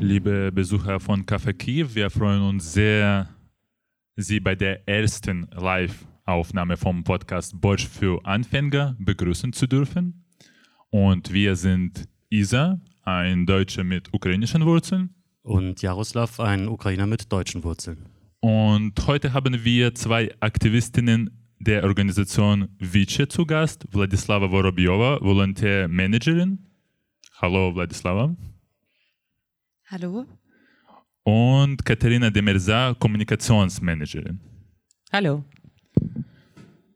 Liebe Besucher von Café Kiew, wir freuen uns sehr, Sie bei der ersten Live-Aufnahme vom Podcast Deutsch für Anfänger begrüßen zu dürfen. Und wir sind Isa, ein Deutscher mit ukrainischen Wurzeln. Und Jaroslav, ein Ukrainer mit deutschen Wurzeln. Und heute haben wir zwei Aktivistinnen der Organisation Vice zu Gast, Wladislava Vorobjova, Volontärmanagerin. Hallo Wladislava. Hallo. Und Katharina Demerza, Kommunikationsmanagerin. Hallo.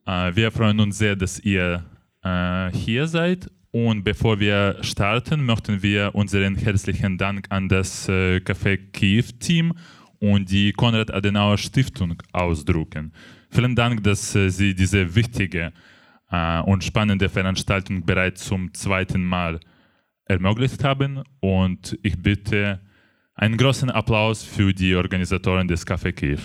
Äh, wir freuen uns sehr, dass ihr äh, hier seid. Und bevor wir starten, möchten wir unseren herzlichen Dank an das äh, Café Kiew-Team und die Konrad-Adenauer-Stiftung ausdrücken. Vielen Dank, dass äh, Sie diese wichtige äh, und spannende Veranstaltung bereits zum zweiten Mal ermöglicht haben. Und ich bitte einen großen Applaus für die Organisatoren des Café Kiew.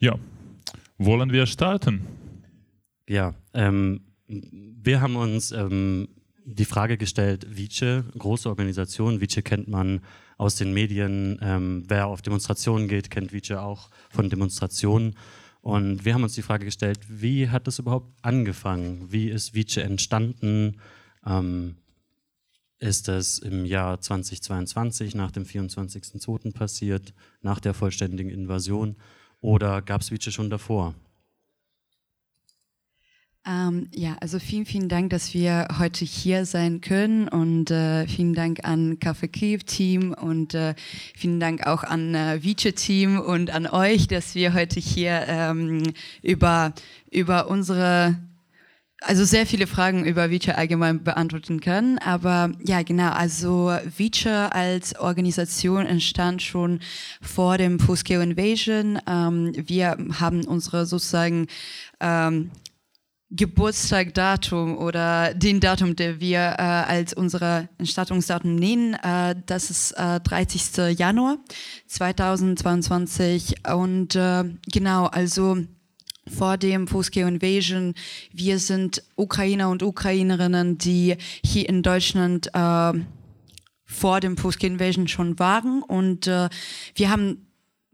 Ja, wollen wir starten? Ja, ähm, wir haben uns ähm, die Frage gestellt, Vice, große Organisation, Vice kennt man aus den Medien, ähm, wer auf Demonstrationen geht, kennt Vice auch von Demonstrationen. Und wir haben uns die Frage gestellt, wie hat das überhaupt angefangen? Wie ist Vice entstanden? Ähm, ist es im Jahr 2022 nach dem 24.02. passiert, nach der vollständigen Invasion? Oder gab es Vice schon davor? Ähm, ja, also vielen, vielen Dank, dass wir heute hier sein können und äh, vielen Dank an Café Kiew Team und äh, vielen Dank auch an äh, Vice Team und an euch, dass wir heute hier ähm, über, über unsere also sehr viele Fragen über Vice allgemein beantworten können. Aber ja, genau, also Vice als Organisation entstand schon vor dem Fuskeo Invasion. Ähm, wir haben unsere sozusagen ähm, Geburtstagdatum oder den Datum, der wir äh, als unsere Entstattungsdatum nennen, äh, das ist äh, 30. Januar 2022 und äh, genau, also vor dem Fuske Invasion, wir sind Ukrainer und Ukrainerinnen, die hier in Deutschland äh, vor dem Fuske Invasion schon waren und äh, wir haben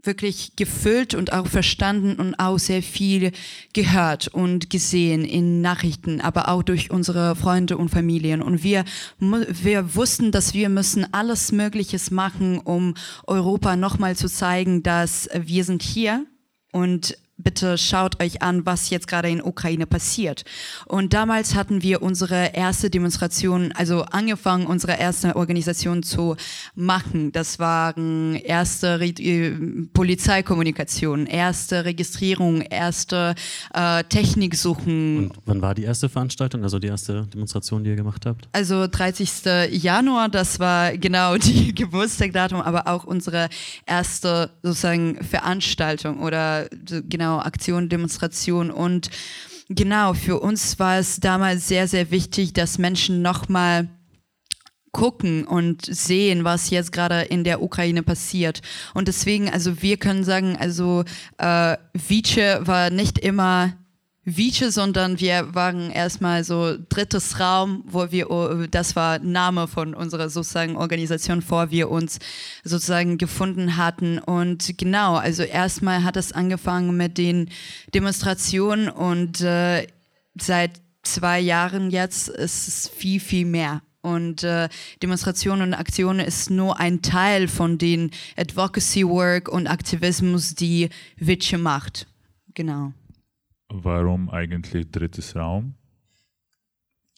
wirklich gefüllt und auch verstanden und auch sehr viel gehört und gesehen in Nachrichten, aber auch durch unsere Freunde und Familien. Und wir, wir wussten, dass wir müssen alles Mögliches machen, um Europa nochmal zu zeigen, dass wir sind hier und bitte schaut euch an, was jetzt gerade in Ukraine passiert. Und damals hatten wir unsere erste Demonstration, also angefangen, unsere erste Organisation zu machen. Das waren erste Re äh, Polizeikommunikation, erste Registrierung, erste äh, Techniksuchen. Und wann war die erste Veranstaltung, also die erste Demonstration, die ihr gemacht habt? Also 30. Januar, das war genau die Geburtstagdatum, aber auch unsere erste sozusagen Veranstaltung oder genau genau, Aktion, Demonstration und genau, für uns war es damals sehr, sehr wichtig, dass Menschen nochmal gucken und sehen, was jetzt gerade in der Ukraine passiert. Und deswegen, also wir können sagen, also äh, Vice war nicht immer Vice, sondern wir waren erstmal so drittes Raum, wo wir, oh, das war Name von unserer sozusagen Organisation, vor wir uns sozusagen gefunden hatten. Und genau, also erstmal hat es angefangen mit den Demonstrationen und äh, seit zwei Jahren jetzt ist es viel, viel mehr. Und äh, Demonstrationen und Aktionen ist nur ein Teil von den Advocacy Work und Aktivismus, die Vice macht. Genau. Warum eigentlich drittes Raum?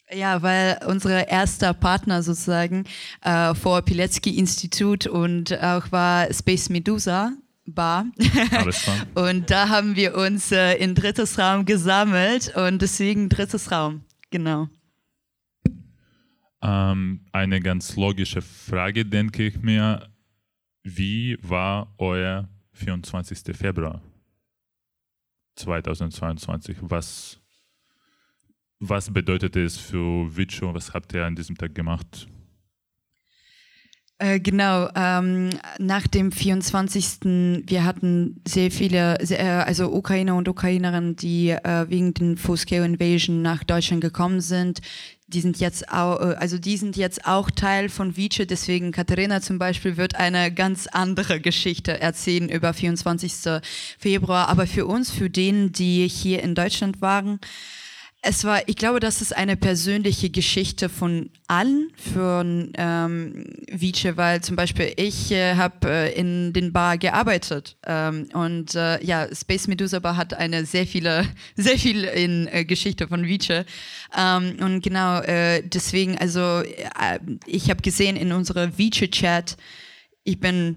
Ja, weil unsere erster Partner sozusagen äh, vor Pilecki Institut und auch war Space Medusa Bar. Alles und da haben wir uns äh, in drittes Raum gesammelt und deswegen drittes Raum, genau. Ähm, eine ganz logische Frage, denke ich mir. Wie war euer 24. Februar? 2022. Was, was bedeutet es für Vicio? Was habt ihr an diesem Tag gemacht? Äh, genau, ähm, nach dem 24. Wir hatten sehr viele, sehr, äh, also Ukrainer und Ukrainerinnen, die äh, wegen den Full-Scale Invasion nach Deutschland gekommen sind. Die sind jetzt auch, äh, also die sind jetzt auch Teil von Vice, deswegen Katharina zum Beispiel wird eine ganz andere Geschichte erzählen über 24. Februar. Aber für uns, für denen, die hier in Deutschland waren, es war, ich glaube, das ist eine persönliche Geschichte von allen für ähm, Vice, weil zum Beispiel ich äh, habe äh, in den Bar gearbeitet ähm, und äh, ja, Space Medusa Bar hat eine sehr viele, sehr viel in äh, Geschichte von Vice. Ähm, und genau äh, deswegen, also äh, ich habe gesehen in unserer Vice Chat, ich bin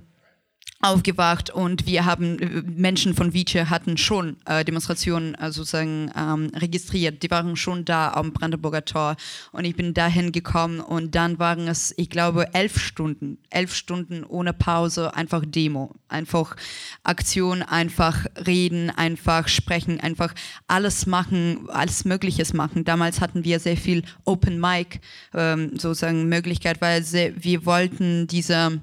aufgewacht und wir haben äh, Menschen von Vice hatten schon äh, Demonstrationen äh, sozusagen ähm, registriert. Die waren schon da am Brandenburger Tor und ich bin dahin gekommen und dann waren es, ich glaube, elf Stunden, elf Stunden ohne Pause, einfach Demo, einfach Aktion, einfach reden, einfach sprechen, einfach alles machen, alles Mögliches machen. Damals hatten wir sehr viel Open Mic ähm, sozusagen Möglichkeit, weil sehr, wir wollten diese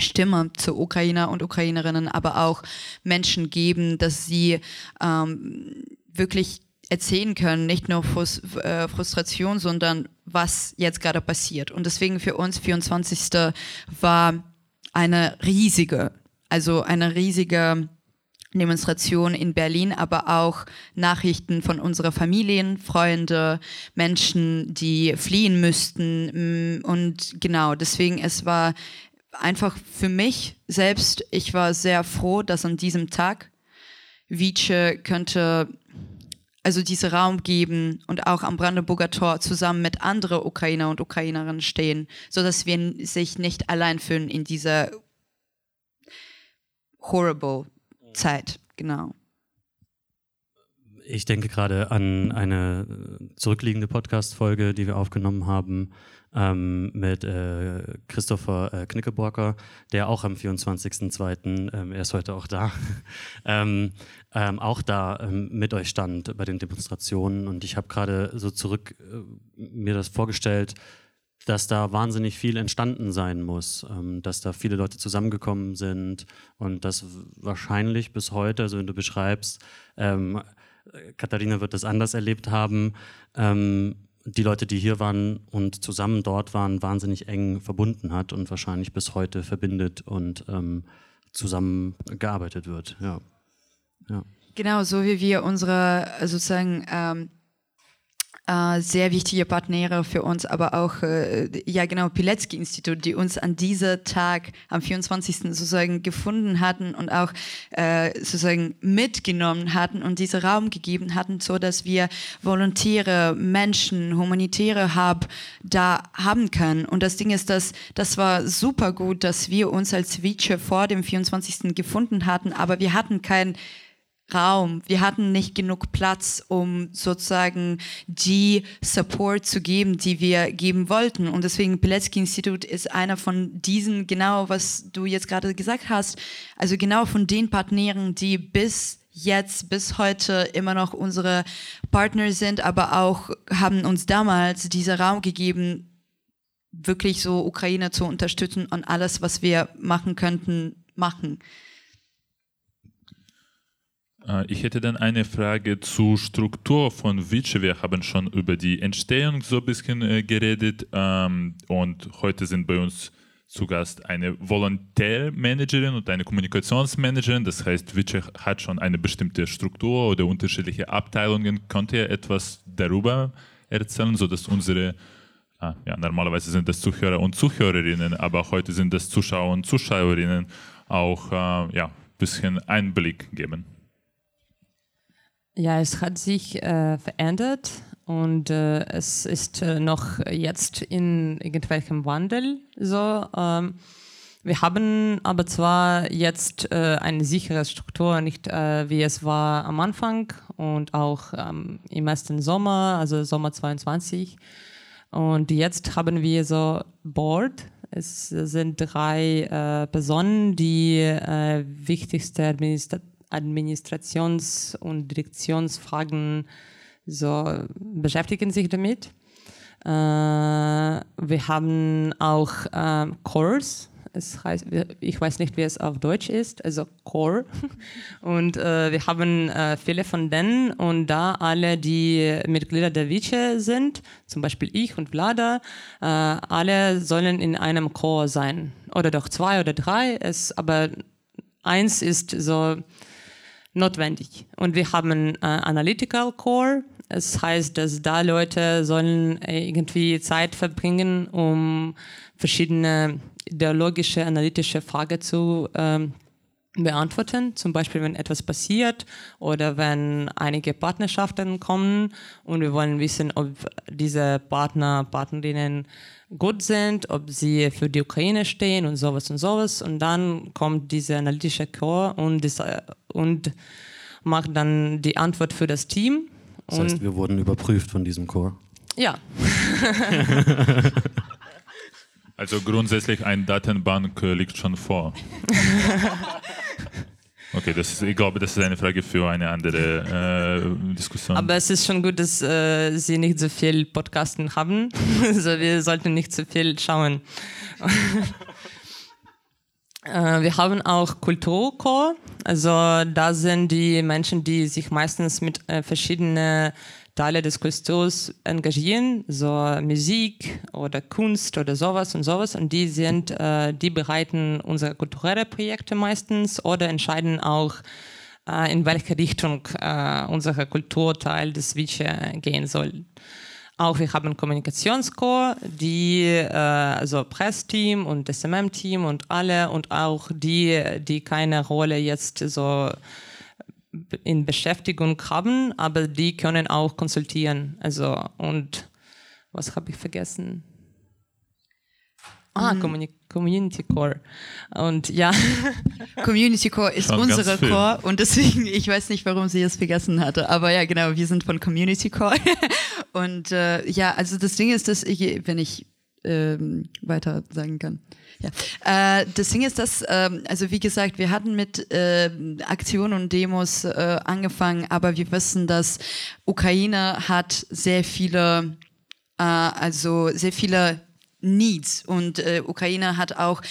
Stimme zu Ukrainer und Ukrainerinnen, aber auch Menschen geben, dass sie ähm, wirklich erzählen können, nicht nur Frust, äh, Frustration, sondern was jetzt gerade passiert. Und deswegen für uns 24. war eine riesige, also eine riesige Demonstration in Berlin, aber auch Nachrichten von unserer Familien, Freunde, Menschen, die fliehen müssten. Und genau, deswegen es war einfach für mich selbst, ich war sehr froh, dass an diesem Tag Vice könnte also diesen Raum geben und auch am Brandenburger Tor zusammen mit anderen Ukrainer und Ukrainerinnen stehen, sodass wir sich nicht allein fühlen in dieser horrible Zeit. Genau. Ich denke gerade an eine zurückliegende Podcast-Folge, die wir aufgenommen haben, ähm, mit äh, Christopher äh, Knickeborker, der auch am 24.02., ähm, er ist heute auch da, ähm, ähm, auch da ähm, mit euch stand bei den Demonstrationen. Und ich habe gerade so zurück äh, mir das vorgestellt, dass da wahnsinnig viel entstanden sein muss, ähm, dass da viele Leute zusammengekommen sind und dass wahrscheinlich bis heute, also wenn du beschreibst, ähm, Katharina wird das anders erlebt haben, ähm, die Leute, die hier waren und zusammen dort waren, wahnsinnig eng verbunden hat und wahrscheinlich bis heute verbindet und ähm, zusammen gearbeitet wird. Ja. ja. Genau, so wie wir unsere sozusagen ähm, äh, sehr wichtige Partner für uns, aber auch, äh, ja genau, Pilecki-Institut, die uns an diesem Tag, am 24. sozusagen gefunden hatten und auch äh, sozusagen mitgenommen hatten und diesen Raum gegeben hatten, so dass wir Volontäre, Menschen, humanitäre Hub da haben können. Und das Ding ist, dass das war super gut, dass wir uns als Vice vor dem 24. gefunden hatten, aber wir hatten kein Raum. Wir hatten nicht genug Platz, um sozusagen die Support zu geben, die wir geben wollten. Und deswegen Pilecki Institut ist einer von diesen, genau was du jetzt gerade gesagt hast, also genau von den Partnern, die bis jetzt, bis heute immer noch unsere Partner sind, aber auch haben uns damals diesen Raum gegeben, wirklich so Ukraine zu unterstützen und alles, was wir machen könnten, machen. Äh, ich hätte dann eine Frage zur Struktur von Vici. Wir haben schon über die Entstehung so ein bisschen äh, geredet ähm, und heute sind bei uns zu Gast eine Volontärmanagerin und eine Kommunikationsmanagerin. Das heißt, Vici hat schon eine bestimmte Struktur oder unterschiedliche Abteilungen. Könnt ihr etwas darüber erzählen, sodass unsere Ah, ja, normalerweise sind das Zuhörer und Zuhörerinnen, aber heute sind das Zuschauer und Zuschauerinnen auch äh, ja, ein bisschen Einblick geben. Ja, es hat sich äh, verändert und äh, es ist äh, noch jetzt in irgendwelchem Wandel so. Ähm, wir haben aber zwar jetzt äh, eine sichere Struktur, nicht äh, wie es war am Anfang und auch ähm, im ersten Sommer, also Sommer 22. Und jetzt haben wir so Board. Es sind drei äh, Personen, die wichtigste Administration Administrations- und Direktionsfragen so beschäftigen sich damit. Äh, wir haben auch äh, Cores, es heißt, ich weiß nicht, wie es auf Deutsch ist, also Core. Und äh, wir haben äh, viele von denen und da alle, die Mitglieder der Vice sind, zum Beispiel ich und Vlada, äh, alle sollen in einem Core sein. Oder doch zwei oder drei, es, aber eins ist so notwendig. Und wir haben äh, Analytical Core, es heißt, dass da Leute sollen äh, irgendwie Zeit verbringen, um verschiedene ideologische, analytische Fragen zu ähm, beantworten. Zum Beispiel, wenn etwas passiert oder wenn einige Partnerschaften kommen und wir wollen wissen, ob diese Partner, Partnerinnen gut sind, ob sie für die Ukraine stehen und sowas und sowas. Und dann kommt diese analytische Core und, das, und macht dann die Antwort für das Team. Das heißt, wir wurden überprüft von diesem Chor. Ja. also grundsätzlich eine Datenbank äh, liegt schon vor. Okay, das ist, ich glaube, das ist eine Frage für eine andere äh, Diskussion. Aber es ist schon gut, dass äh, Sie nicht so viel Podcasten haben. also wir sollten nicht so viel schauen. Äh, wir haben auch Kulturchor. Also da sind die Menschen, die sich meistens mit äh, verschiedenen Teile des Kulturs engagieren, so Musik oder Kunst oder sowas und sowas. Und die sind, äh, die bereiten unsere kulturelle Projekte meistens oder entscheiden auch, in welche Richtung unser Kulturteil des Vice gehen soll. Auch wir haben Kommunikationscore, die, äh, also Pressteam und SMM-Team und alle und auch die, die keine Rolle jetzt so in Beschäftigung haben, aber die können auch konsultieren. Also und was habe ich vergessen? Ah, mhm. Community Core. Und ja. Community Core ist Schon unsere Core und deswegen, ich weiß nicht, warum sie es vergessen hatte, aber ja, genau, wir sind von Community Core. und äh, ja, also das Ding ist, dass ich, wenn ich ähm, weiter sagen kann. Ja. Äh, das Ding ist, dass, äh, also wie gesagt, wir hatten mit äh, Aktionen und Demos äh, angefangen, aber wir wissen, dass Ukraine hat sehr viele, äh, also sehr viele Needs. Und äh, Ukraine hat auch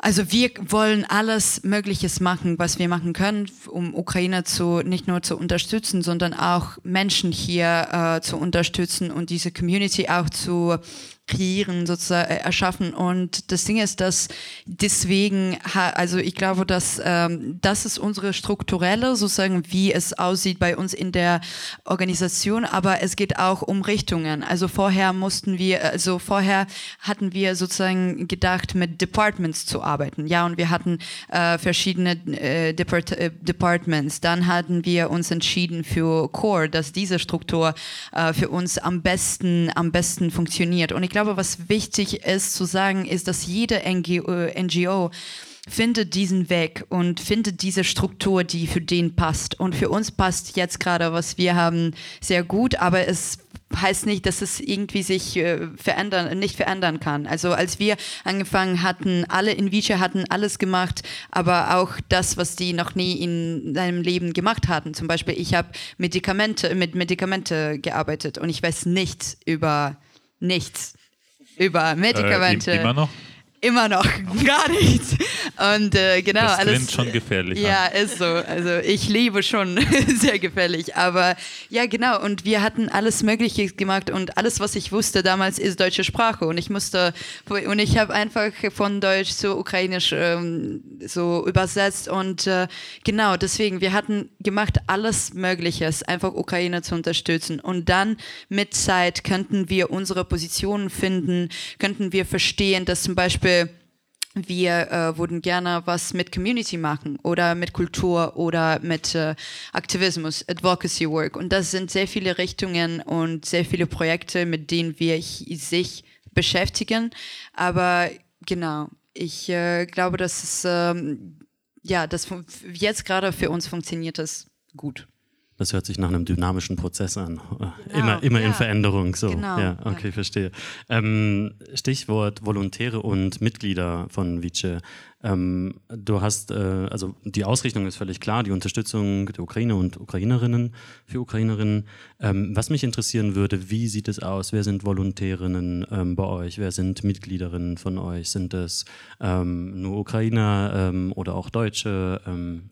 also wir wollen alles Mögliches machen, was wir machen können, um Ukraine zu nicht nur zu unterstützen, sondern auch Menschen hier äh, zu unterstützen und diese Community auch zu kreieren, sozusagen äh, erschaffen. Und das Ding ist, dass deswegen, also ich glaube, dass ähm, das ist unsere strukturelle, sozusagen, wie es aussieht bei uns in der Organisation, aber es geht auch um Richtungen. Also vorher mussten wir, also vorher hatten wir sozusagen gedacht, mit Departments zu arbeiten. Ja, und wir hatten äh, verschiedene äh, Depart äh, Departments. Dann hatten wir uns entschieden für Core, dass diese Struktur äh, für uns am besten, am besten funktioniert. Und ich glaube, was wichtig ist zu sagen, ist, dass jede NGO, NGO findet diesen Weg und findet diese Struktur, die für den passt. Und für uns passt jetzt gerade, was wir haben, sehr gut, aber es heißt nicht, dass es irgendwie sich äh, verändern, nicht verändern kann. Also als wir angefangen hatten, alle in Vice hatten alles gemacht, aber auch das, was die noch nie in seinem Leben gemacht hatten. Zum Beispiel, ich habe Medikamente, mit Medikamente gearbeitet und ich weiß nichts über nichts über Medikamente. Äh, immer noch? Immer noch, gar nichts. Und äh, genau, das alles. Klingt schon gefährlich. Ja, ist so. Also ich liebe schon sehr gefährlich. Aber ja, genau. Und wir hatten alles Mögliche gemacht und alles, was ich wusste damals, ist deutsche Sprache. Und ich musste und ich habe einfach von Deutsch zu Ukrainisch ähm, so übersetzt. Und äh, genau, deswegen, wir hatten gemacht alles Mögliche, einfach Ukraine zu unterstützen. Und dann mit Zeit könnten wir unsere Positionen finden, könnten wir verstehen, dass zum Beispiel Beispiel, wir äh, würden gerne was mit Community machen oder mit Kultur oder mit äh, Aktivismus, Advocacy Work. Und das sind sehr viele Richtungen und sehr viele Projekte, mit denen wir sich beschäftigen. Aber genau, ich äh, glaube, dass es, ähm, ja, das jetzt gerade für uns funktioniert das gut. Das hört sich nach einem dynamischen Prozess an. Genau, immer immer ja. in Veränderung. So. Genau, ja, okay, ja. verstehe. Ähm, Stichwort Volontäre und Mitglieder von Vice. Ähm, du hast, äh, also die Ausrichtung ist völlig klar, die Unterstützung der Ukraine und Ukrainerinnen für Ukrainerinnen. Ähm, was mich interessieren würde, wie sieht es aus? Wer sind Volontärinnen ähm, bei euch? Wer sind Mitgliederinnen von euch? Sind es ähm, nur Ukrainer ähm, oder auch Deutsche?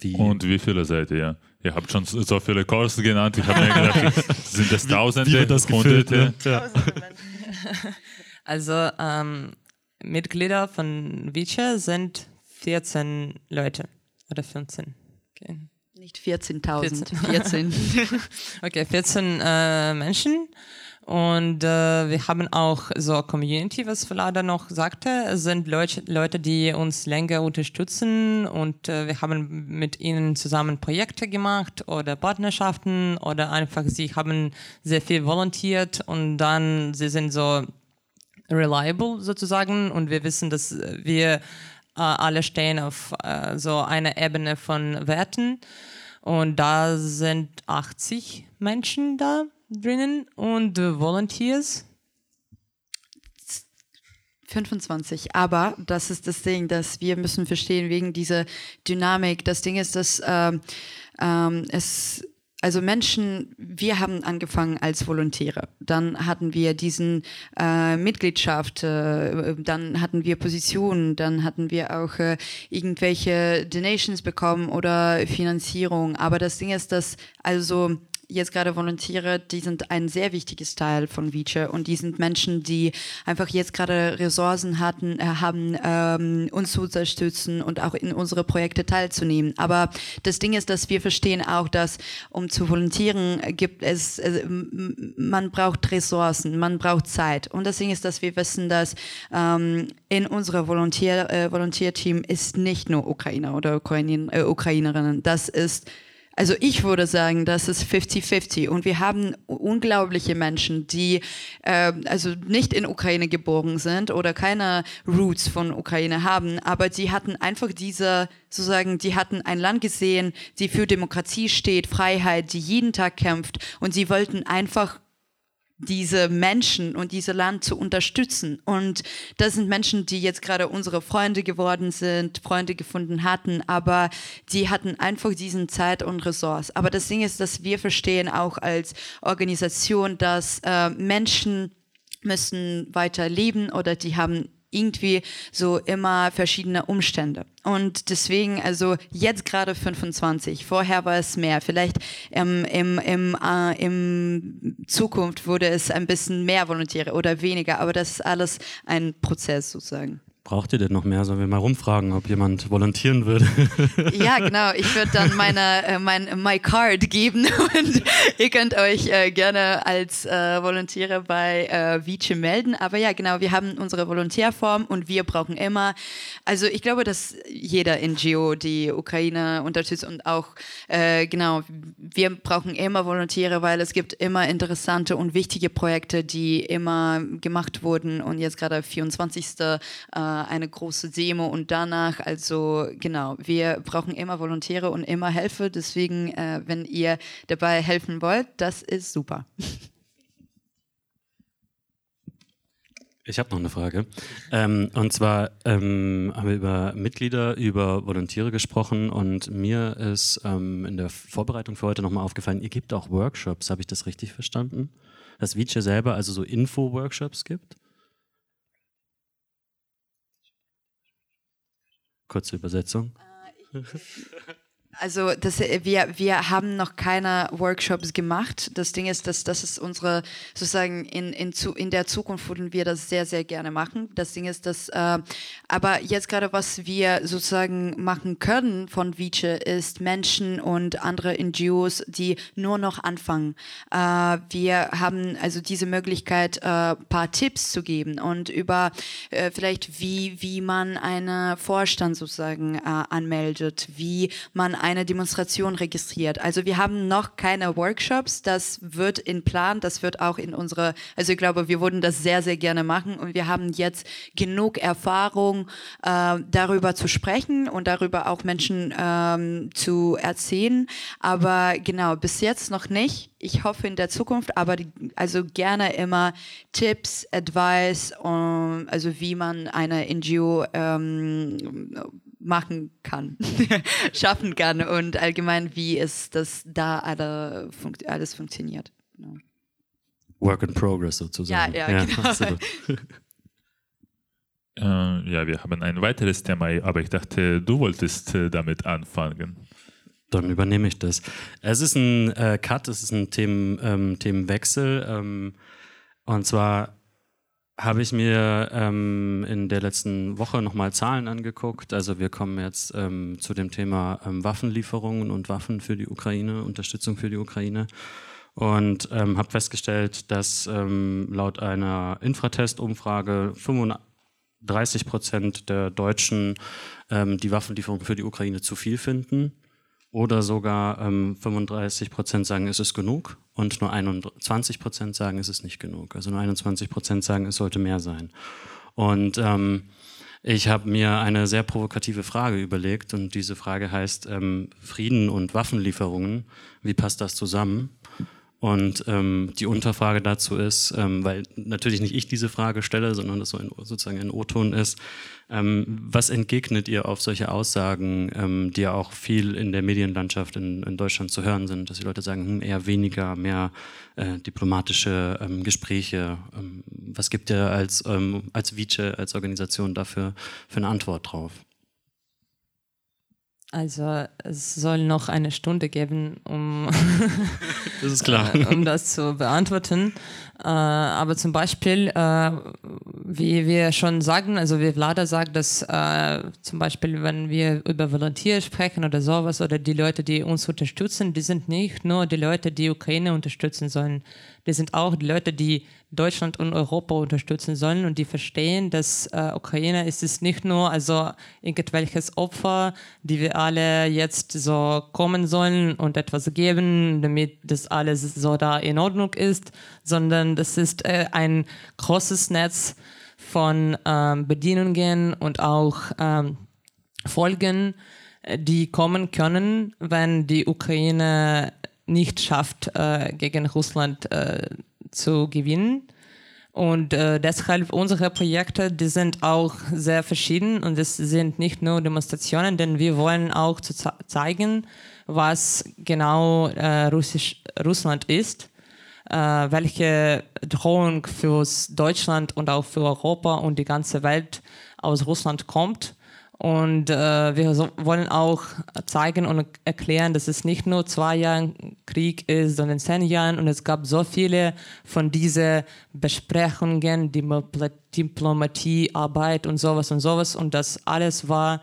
wie? Und wie viele seid ihr? Ihr habt schon so viele Kurse genannt. Ich habe mir gedacht, sind das Tausende, wie, wie das Hunderte? Ja. Also ähm, Mitglieder von Vice sind 14 Leute oder 15. Okay. Nicht 14.000, 14. 14. okay, 14 äh, Menschen. Und äh, wir haben auch so Community, was Vlada noch sagte. Es sind Leute, Leute, die uns länger unterstützen. Und äh, wir haben mit ihnen zusammen Projekte gemacht oder Partnerschaften oder einfach sie haben sehr viel volontiert und dann sie sind so reliable sozusagen. Und wir wissen, dass wir äh, alle stehen auf äh, so einer Ebene von Werten. Und da sind 80 Menschen da drinnen und äh, Volunteers? 25. Aber das ist das Ding, dass wir müssen verstehen wegen dieser Dynamik. Das Ding ist, dass ähm, ähm, es also Menschen, wir haben angefangen als Volontäre. Dann hatten wir diesen äh, Mitgliedschaft, äh, dann hatten wir Positionen, dann hatten wir auch äh, irgendwelche Donations bekommen oder Finanzierung. Aber das Ding ist, dass also jetzt gerade Volontiere, die sind ein sehr wichtiges Teil von Vice und die sind Menschen, die einfach jetzt gerade Ressourcen hatten, äh, haben, ähm, uns zu unterstützen und auch in unsere Projekte teilzunehmen. Aber das Ding ist, dass wir verstehen auch, dass um zu volontieren gibt es, äh, man braucht Ressourcen, man braucht Zeit. Und das Ding ist, dass wir wissen, dass ähm, in unserem Volontier, äh, Volontierteam ist nicht nur Ukrainer oder Ukrainer, äh, Ukrainerinnen. Das ist also ich würde sagen, das ist 50-50 und wir haben unglaubliche Menschen, die äh, also nicht in Ukraine geboren sind oder keine Roots von Ukraine haben, aber die hatten einfach diese, sozusagen, die hatten ein Land gesehen, die für Demokratie steht, Freiheit, die jeden Tag kämpft. Und sie wollten einfach diese Menschen und diese Land zu unterstützen. Und das sind Menschen, die jetzt gerade unsere Freunde geworden sind, Freunde gefunden hatten, aber die hatten einfach diesen Zeit und Ressource. Aber das Ding ist, dass wir verstehen auch als Organisation, dass äh, Menschen müssen weiter leben oder die haben irgendwie so immer verschiedene Umstände. Und deswegen, also jetzt gerade 25, vorher war es mehr. Vielleicht ähm, im, im, äh, im Zukunft wurde es ein bisschen mehr Volontäre oder weniger, aber das ist alles ein Prozess sozusagen braucht ihr denn noch mehr? Sollen wir mal rumfragen, ob jemand volontieren würde? ja, genau. Ich würde dann meine, äh, mein My Card geben und ihr könnt euch äh, gerne als äh, Volontäre bei äh, Vice melden. Aber ja, genau, wir haben unsere Volontärform und wir brauchen immer, also ich glaube, dass jeder NGO die Ukraine unterstützt und auch, äh, genau, wir brauchen immer Volontäre, weil es gibt immer interessante und wichtige Projekte, die immer gemacht wurden und jetzt gerade 24 eine große Demo und danach, also genau, wir brauchen immer Volontäre und immer Hilfe. Deswegen, äh, wenn ihr dabei helfen wollt, das ist super. Ich habe noch eine Frage. Ähm, und zwar ähm, haben wir über Mitglieder, über Volontiere gesprochen und mir ist ähm, in der Vorbereitung für heute nochmal aufgefallen, ihr gebt auch Workshops, habe ich das richtig verstanden? Dass Vice selber also so Info-Workshops gibt? Kurze Übersetzung. Also das, äh, wir, wir haben noch keine Workshops gemacht. Das Ding ist, dass das ist unsere, sozusagen in, in, zu, in der Zukunft würden wir das sehr, sehr gerne machen. Das Ding ist, dass, äh, aber jetzt gerade, was wir sozusagen machen können von Vice, ist Menschen und andere NGOs, die nur noch anfangen. Äh, wir haben also diese Möglichkeit, äh, paar Tipps zu geben und über äh, vielleicht, wie, wie man einen Vorstand sozusagen äh, anmeldet, wie man eine Demonstration registriert. Also wir haben noch keine Workshops, das wird in Plan, das wird auch in unsere, also ich glaube, wir würden das sehr, sehr gerne machen und wir haben jetzt genug Erfahrung, äh, darüber zu sprechen und darüber auch Menschen ähm, zu erzählen. Aber genau, bis jetzt noch nicht. Ich hoffe in der Zukunft, aber die, also gerne immer Tipps, Advice, um, also wie man eine NGO ähm, machen kann, schaffen kann und allgemein, wie es das da alle fun alles funktioniert. Genau. Work in progress sozusagen. Ja, ja, ja genau. Äh, ja, wir haben ein weiteres Thema, aber ich dachte, du wolltest äh, damit anfangen. Dann übernehme ich das. Es ist ein äh, Cut, es ist ein Themen, ähm, Themenwechsel. Ähm, und zwar habe ich mir ähm, in der letzten Woche nochmal Zahlen angeguckt. Also wir kommen jetzt ähm, zu dem Thema ähm, Waffenlieferungen und Waffen für die Ukraine, Unterstützung für die Ukraine. Und ähm, habe festgestellt, dass ähm, laut einer Infratest-Umfrage 35 Prozent der Deutschen ähm, die Waffenlieferung für die Ukraine zu viel finden oder sogar ähm, 35 Prozent sagen, es ist genug und nur 21 Prozent sagen, es ist nicht genug. Also nur 21 Prozent sagen, es sollte mehr sein. Und ähm, ich habe mir eine sehr provokative Frage überlegt und diese Frage heißt ähm, Frieden und Waffenlieferungen. Wie passt das zusammen? Und ähm, die Unterfrage dazu ist, ähm, weil natürlich nicht ich diese Frage stelle, sondern das so ein, sozusagen ein O-Ton ist, ähm, was entgegnet ihr auf solche Aussagen, ähm, die ja auch viel in der Medienlandschaft in, in, Deutschland zu hören sind, dass die Leute sagen, hm, eher weniger, mehr äh, diplomatische ähm, Gespräche. Ähm, was gibt ihr als, als Vice, als Organisation dafür für eine Antwort drauf? Also es soll noch eine Stunde geben, um das, klar. um das zu beantworten. Äh, aber zum Beispiel, äh, wie wir schon sagen, also wie Vlada sagt, dass äh, zum Beispiel, wenn wir über Volontier sprechen oder sowas oder die Leute, die uns unterstützen, die sind nicht nur die Leute, die Ukraine unterstützen sollen. Die sind auch Leute, die Deutschland und Europa unterstützen sollen und die verstehen, dass äh, Ukraine ist es nicht nur also irgendwelches Opfer, die wir alle jetzt so kommen sollen und etwas geben, damit das alles so da in Ordnung ist, sondern das ist äh, ein großes Netz von ähm, Bedienungen und auch ähm, Folgen, äh, die kommen können, wenn die Ukraine nicht schafft, äh, gegen Russland äh, zu gewinnen. Und äh, deshalb unsere Projekte, die sind auch sehr verschieden und es sind nicht nur Demonstrationen, denn wir wollen auch zu zeigen, was genau äh, Russisch, Russland ist, äh, welche Drohung für Deutschland und auch für Europa und die ganze Welt aus Russland kommt und äh, wir so, wollen auch zeigen und erklären, dass es nicht nur zwei Jahre Krieg ist, sondern zehn Jahre. Und es gab so viele von diesen Besprechungen, Diplomatie, Arbeit und sowas und sowas. Und das alles war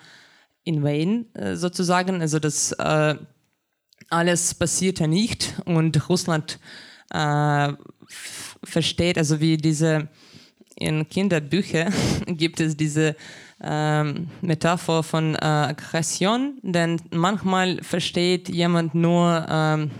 in vain äh, sozusagen. Also das äh, alles passierte nicht. Und Russland äh, versteht, also wie diese in Kinderbüchern gibt es diese ähm, Metapher von äh, Aggression, denn manchmal versteht jemand nur ähm,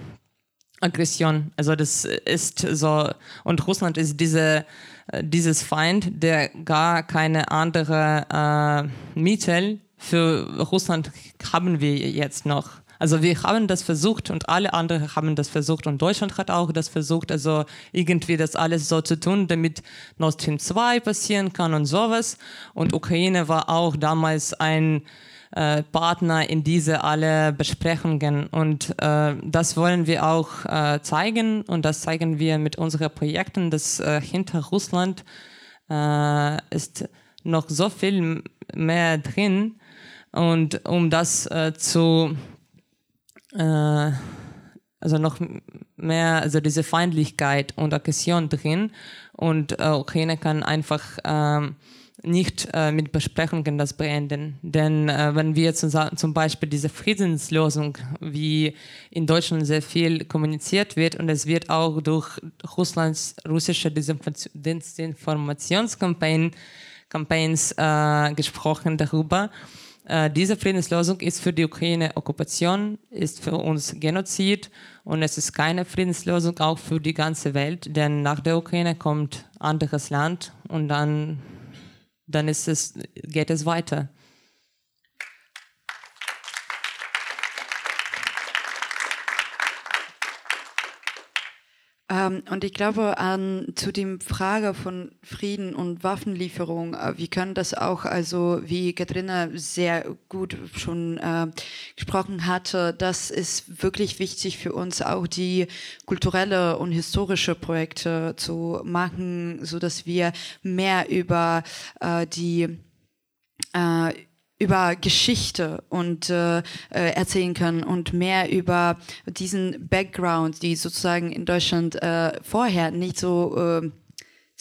Aggression. Also das ist so, und Russland ist diese, äh, dieses Feind, der gar keine andere äh, Mittel für Russland haben wir jetzt noch. Also wir haben das versucht und alle anderen haben das versucht und Deutschland hat auch das versucht, also irgendwie das alles so zu tun, damit Nord Stream 2 passieren kann und sowas. Und Ukraine war auch damals ein äh, Partner in diese alle Besprechungen. Und äh, das wollen wir auch äh, zeigen. Und das zeigen wir mit unseren Projekten, dass äh, hinter Russland äh, ist noch so viel mehr drin. Und um das äh, zu äh, also noch mehr, also diese Feindlichkeit und Aggression drin und äh, Ukraine kann einfach ähm, nicht äh, mit Besprechungen das beenden. Denn äh, wenn wir zum, zum Beispiel diese Friedenslösung, wie in Deutschland sehr viel kommuniziert wird und es wird auch durch Russlands russische Desinformationskampagnen Campaigns, äh, gesprochen darüber, Äh, diese Friedenslösung ist für die Ukraine Okkupation, ist für uns Genozid und es ist keine Friedenslösung auch für die ganze Welt, denn nach der Ukraine kommt anderes Land und dann, dann ist es, geht es weiter. Und ich glaube an zu dem Frage von Frieden und Waffenlieferung, äh, wir können das auch, also wie Katharina sehr gut schon äh, gesprochen hatte, das ist wirklich wichtig für uns auch die kulturelle und historische Projekte zu machen, so dass wir mehr über äh, die äh, über Geschichte und äh, äh, erzählen können und mehr über diesen Background, die sozusagen in Deutschland äh, vorher nicht so äh,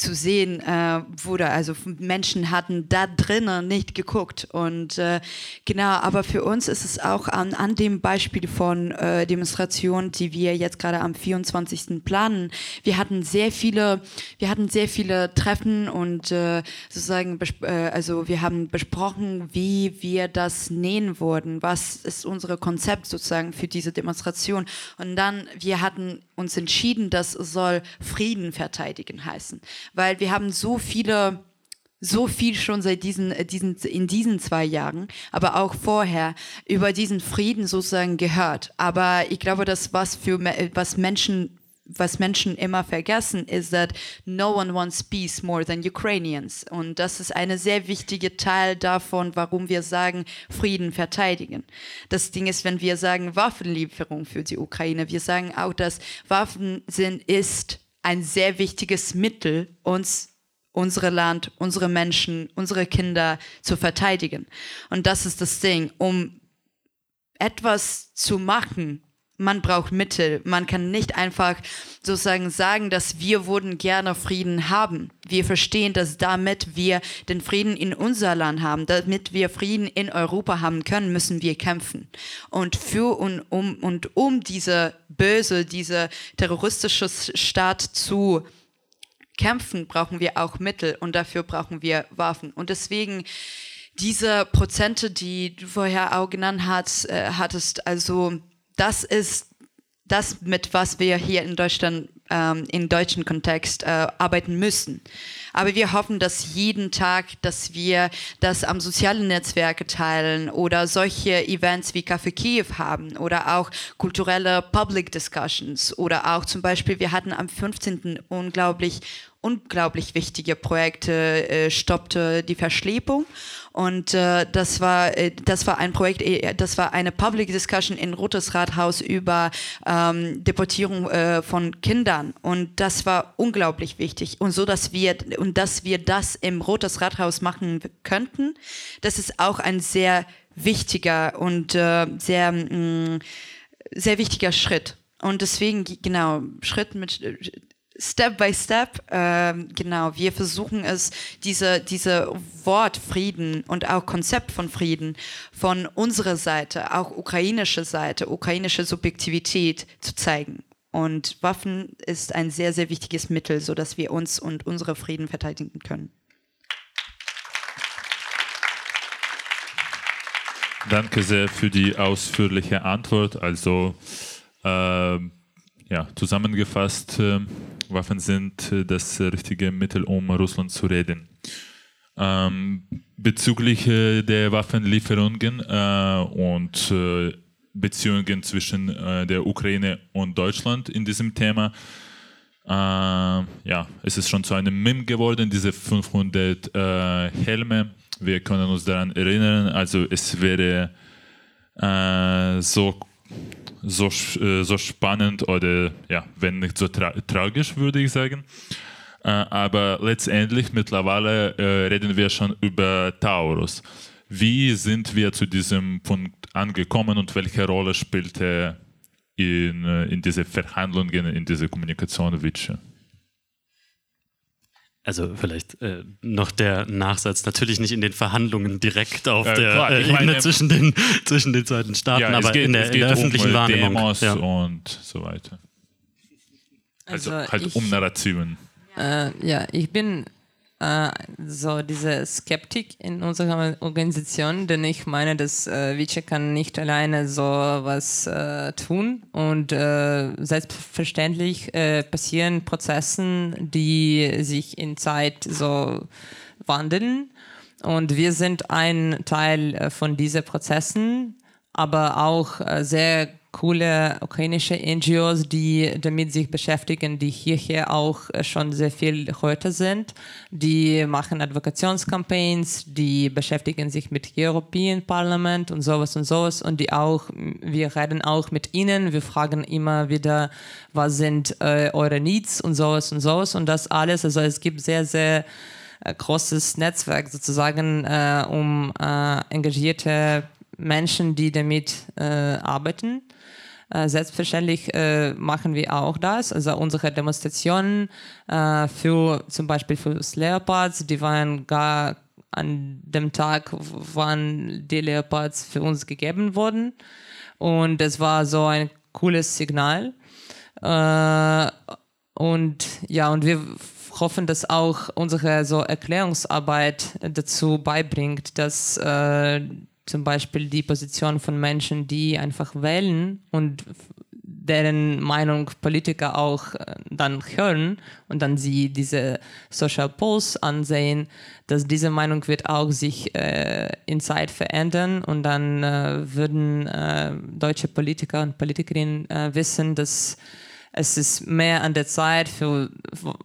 zu sehen äh, wurde. Also Menschen hatten da drinnen nicht geguckt. Und äh, genau, aber für uns ist es auch an, an dem Beispiel von äh, Demonstrationen, die wir jetzt gerade am 24. planen. Wir hatten sehr viele, wir hatten sehr viele Treffen und äh, sozusagen, äh, also wir haben besprochen, wie wir das nähen würden. Was ist unser Konzept sozusagen für diese Demonstration? Und dann, wir hatten uns entschieden, das soll Frieden verteidigen heißen weil wir haben so viele so viel schon seit diesen, äh, diesen, in diesen zwei Jahren, aber auch vorher über diesen Frieden sozusagen gehört. Aber ich glaube, dass was für was Menschen was Menschen immer vergessen, ist, that no one wants peace more than Ukrainians. Und das ist eine sehr wichtige Teil davon, warum wir sagen, Frieden verteidigen. Das Ding ist, wenn wir sagen Waffenlieferung für die Ukraine, wir sagen auch, dass Waffen sind, ist ein sehr wichtiges Mittel, uns unsere Land, unsere Menschen, unsere Kinder zu verteidigen. Und das ist das Ding, um etwas zu machen, man braucht Mittel. Man kann nicht einfach sozusagen sagen, dass wir würden gerne Frieden haben. Wir verstehen, dass damit wir den Frieden in unser Land haben, damit wir Frieden in Europa haben können, müssen wir kämpfen. Und für und um, und um diese böse, diese terroristische Staat zu kämpfen, brauchen wir auch Mittel und dafür brauchen wir Waffen. Und deswegen diese Prozente, die du vorher auch genannt hast, äh, hattest, also das ist das, mit was wir hier in Deutschland ähm, im deutschen Kontext äh, arbeiten müssen. Aber wir hoffen, dass jeden Tag, dass wir das am sozialen Netzwerke teilen oder solche Events wie Café Kiew haben oder auch kulturelle Public Discussions oder auch zum Beispiel, wir hatten am 15. unglaublich unglaublich wichtige Projekte äh, stoppte die Verschleppung und äh, das war äh, das war ein Projekt äh, das war eine Public Discussion in Rotes Rathaus über ähm, Deportierung äh, von Kindern. Und das war unglaublich wichtig. Und so dass wir und dass wir das im Rotes Rathaus machen könnten das ist auch ein sehr wichtiger und äh, sehr mh, mm, sehr wichtiger Schritt. Und deswegen genau Schritt mit Step by Step, ähm, genau, wir versuchen es, diese, diese Wort Frieden und auch Konzept von Frieden von unserer Seite, auch ukrainische Seite, ukrainische Subjektivität zu zeigen. Und Waffen ist ein sehr, sehr wichtiges Mittel, sodass wir uns und unsere Frieden verteidigen können. Danke sehr für die ausführliche Antwort. Also, äh, ja, zusammengefasst, äh, Waffen sind äh, das richtige Mittel, um Russland zu reden. Ähm, bezüglich äh, der Waffenlieferungen äh, und äh, Beziehungen zwischen äh, der Ukraine und Deutschland in diesem Thema, ja, es ist schon zu einem Meme geworden, diese 500 Helme. Wir können uns daran erinnern, also es wäre so so, äh, so spannend oder ja, wenn nicht so tra tragisch, würde ich sagen. Äh, aber letztendlich mittlerweile äh, reden wir schon über Taurus. Wie sind wir zu diesem Punkt angekommen und welche Rolle spielte in, in diese Verhandlungen, in diese Kommunikation Witsche? Also vielleicht äh, noch der Nachsatz, natürlich nicht in den Verhandlungen direkt auf äh, der klar, äh, Ebene meine, zwischen, den, zwischen den beiden Staaten, ja, aber geht, in der, in der öffentlichen um, Wahrnehmung. Demos ja. und so weiter. Also, also halt ich, um Narrativen. Äh, ja, ich bin äh, so diese Skeptik in unserer Organisation, denn ich meine, dass äh, Vice kann nicht alleine so was äh, tun. Und äh, selbstverständlich äh, passieren Prozessen, die sich in Zeit so wandeln. Und wir sind ein Teil äh, von diesen Prozessen, aber auch äh, sehr coole ukrainische NGOs, die damit sich beschäftigen, die hierher auch äh, schon sehr viel heute sind. Die machen Advokationskampagnes, die beschäftigen sich mit European Parliament und sowas und sowas und die auch, wir reden auch mit ihnen, wir fragen immer wieder, was sind äh, eure Needs und sowas und sowas und das alles. Also es gibt sehr, sehr äh, großes Netzwerk sozusagen, äh, um äh, engagierte Menschen, die damit äh, arbeiten. Äh, selbstverständlich äh, machen wir auch das. Also unsere Demonstrationen äh, für zum Beispiel für Leopards, die waren gar an dem Tag, wann die Leopards für uns gegeben wurden. Und es war so ein cooles Signal. Und ja, und wir hoffen, dass auch unsere so Erklärungsarbeit dazu beibringt, dass zum Beispiel die Position von Menschen, die einfach wählen und deren Meinung Politiker auch äh, dann hören und dann sie diese Social Polls ansehen, dass diese Meinung wird auch sich äh, in Zeit verändern und dann äh, würden äh, deutsche Politiker und Politikerinnen äh, wissen, dass es ist mehr an der Zeit für,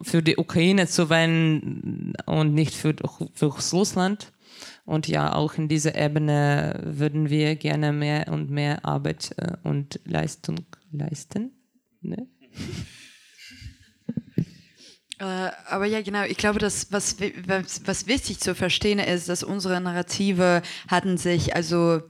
für die Ukraine zu wenden und nicht für, für Russland. Und ja, auch in dieser Ebene würden wir gerne mehr und mehr Arbeit äh, und Leistung leisten. Ne? Äh, aber ja, genau. Ich glaube, dass was, was, was wichtig zu verstehen ist, dass unsere Narrative hatten sich also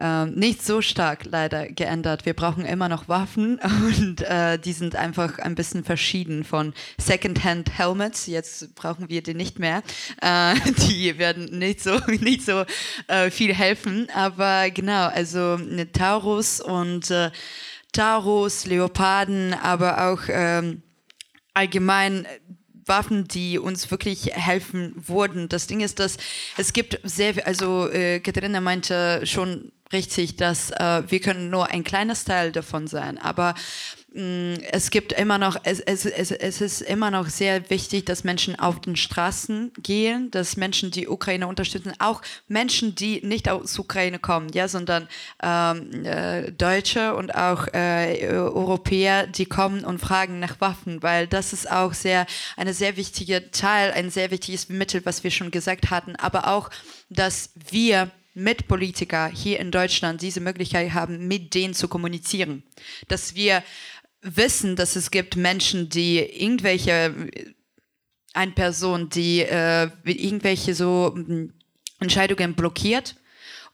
ähm, nicht so stark leider geändert. Wir brauchen immer noch Waffen und äh, die sind einfach ein bisschen verschieden von Secondhand Helmets. Jetzt brauchen wir die nicht mehr. Äh, die werden nicht so nicht so äh, viel helfen. Aber genau, also eine Taurus und äh, Taurus, Leoparden, aber auch ähm, allgemein Waffen, die uns wirklich helfen wurden. Das Ding ist, dass es gibt sehr, also äh, Katharina meinte schon richtig, dass äh, wir können nur ein kleines Teil davon sein, aber mh, mm, es gibt immer noch, es, es, es, es ist immer noch sehr wichtig, dass Menschen auf den Straßen gehen, dass Menschen die Ukraine unterstützen, auch Menschen, die nicht aus Ukraine kommen, ja, sondern ähm, äh, Deutsche und auch äh, Europäer, die kommen und fragen nach Waffen, weil das ist auch sehr eine sehr wichtige Teil, ein sehr wichtiges Mittel, was wir schon gesagt hatten, aber auch, dass wir Mitpolitiker hier in Deutschland diese Möglichkeit haben, mit denen zu kommunizieren. Dass wir wissen, dass es gibt Menschen, die irgendwelche, eine Person, die äh, irgendwelche so hm, Entscheidungen blockiert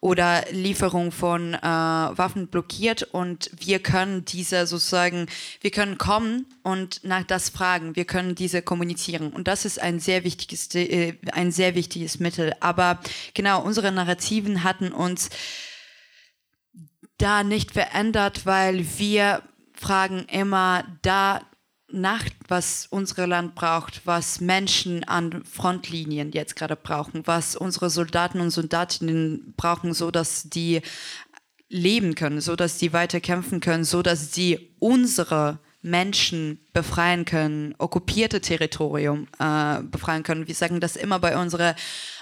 oder Lieferung von äh, Waffen blockiert und wir können diese sozusagen, wir können kommen und nach das fragen, wir können diese kommunizieren und das ist ein sehr wichtiges, äh, ein sehr wichtiges Mittel. Aber genau, unsere Narrativen hatten uns da nicht verändert, weil wir fragen immer da nach, was unser Land braucht, was Menschen an Frontlinien jetzt gerade brauchen, was unsere Soldaten und Soldatinnen brauchen, so dass die leben können, so dass die weiter kämpfen können, so dass sie unsere Menschen befreien können, okkupierte Territorium äh, befreien können. Wir sagen das immer bei unserer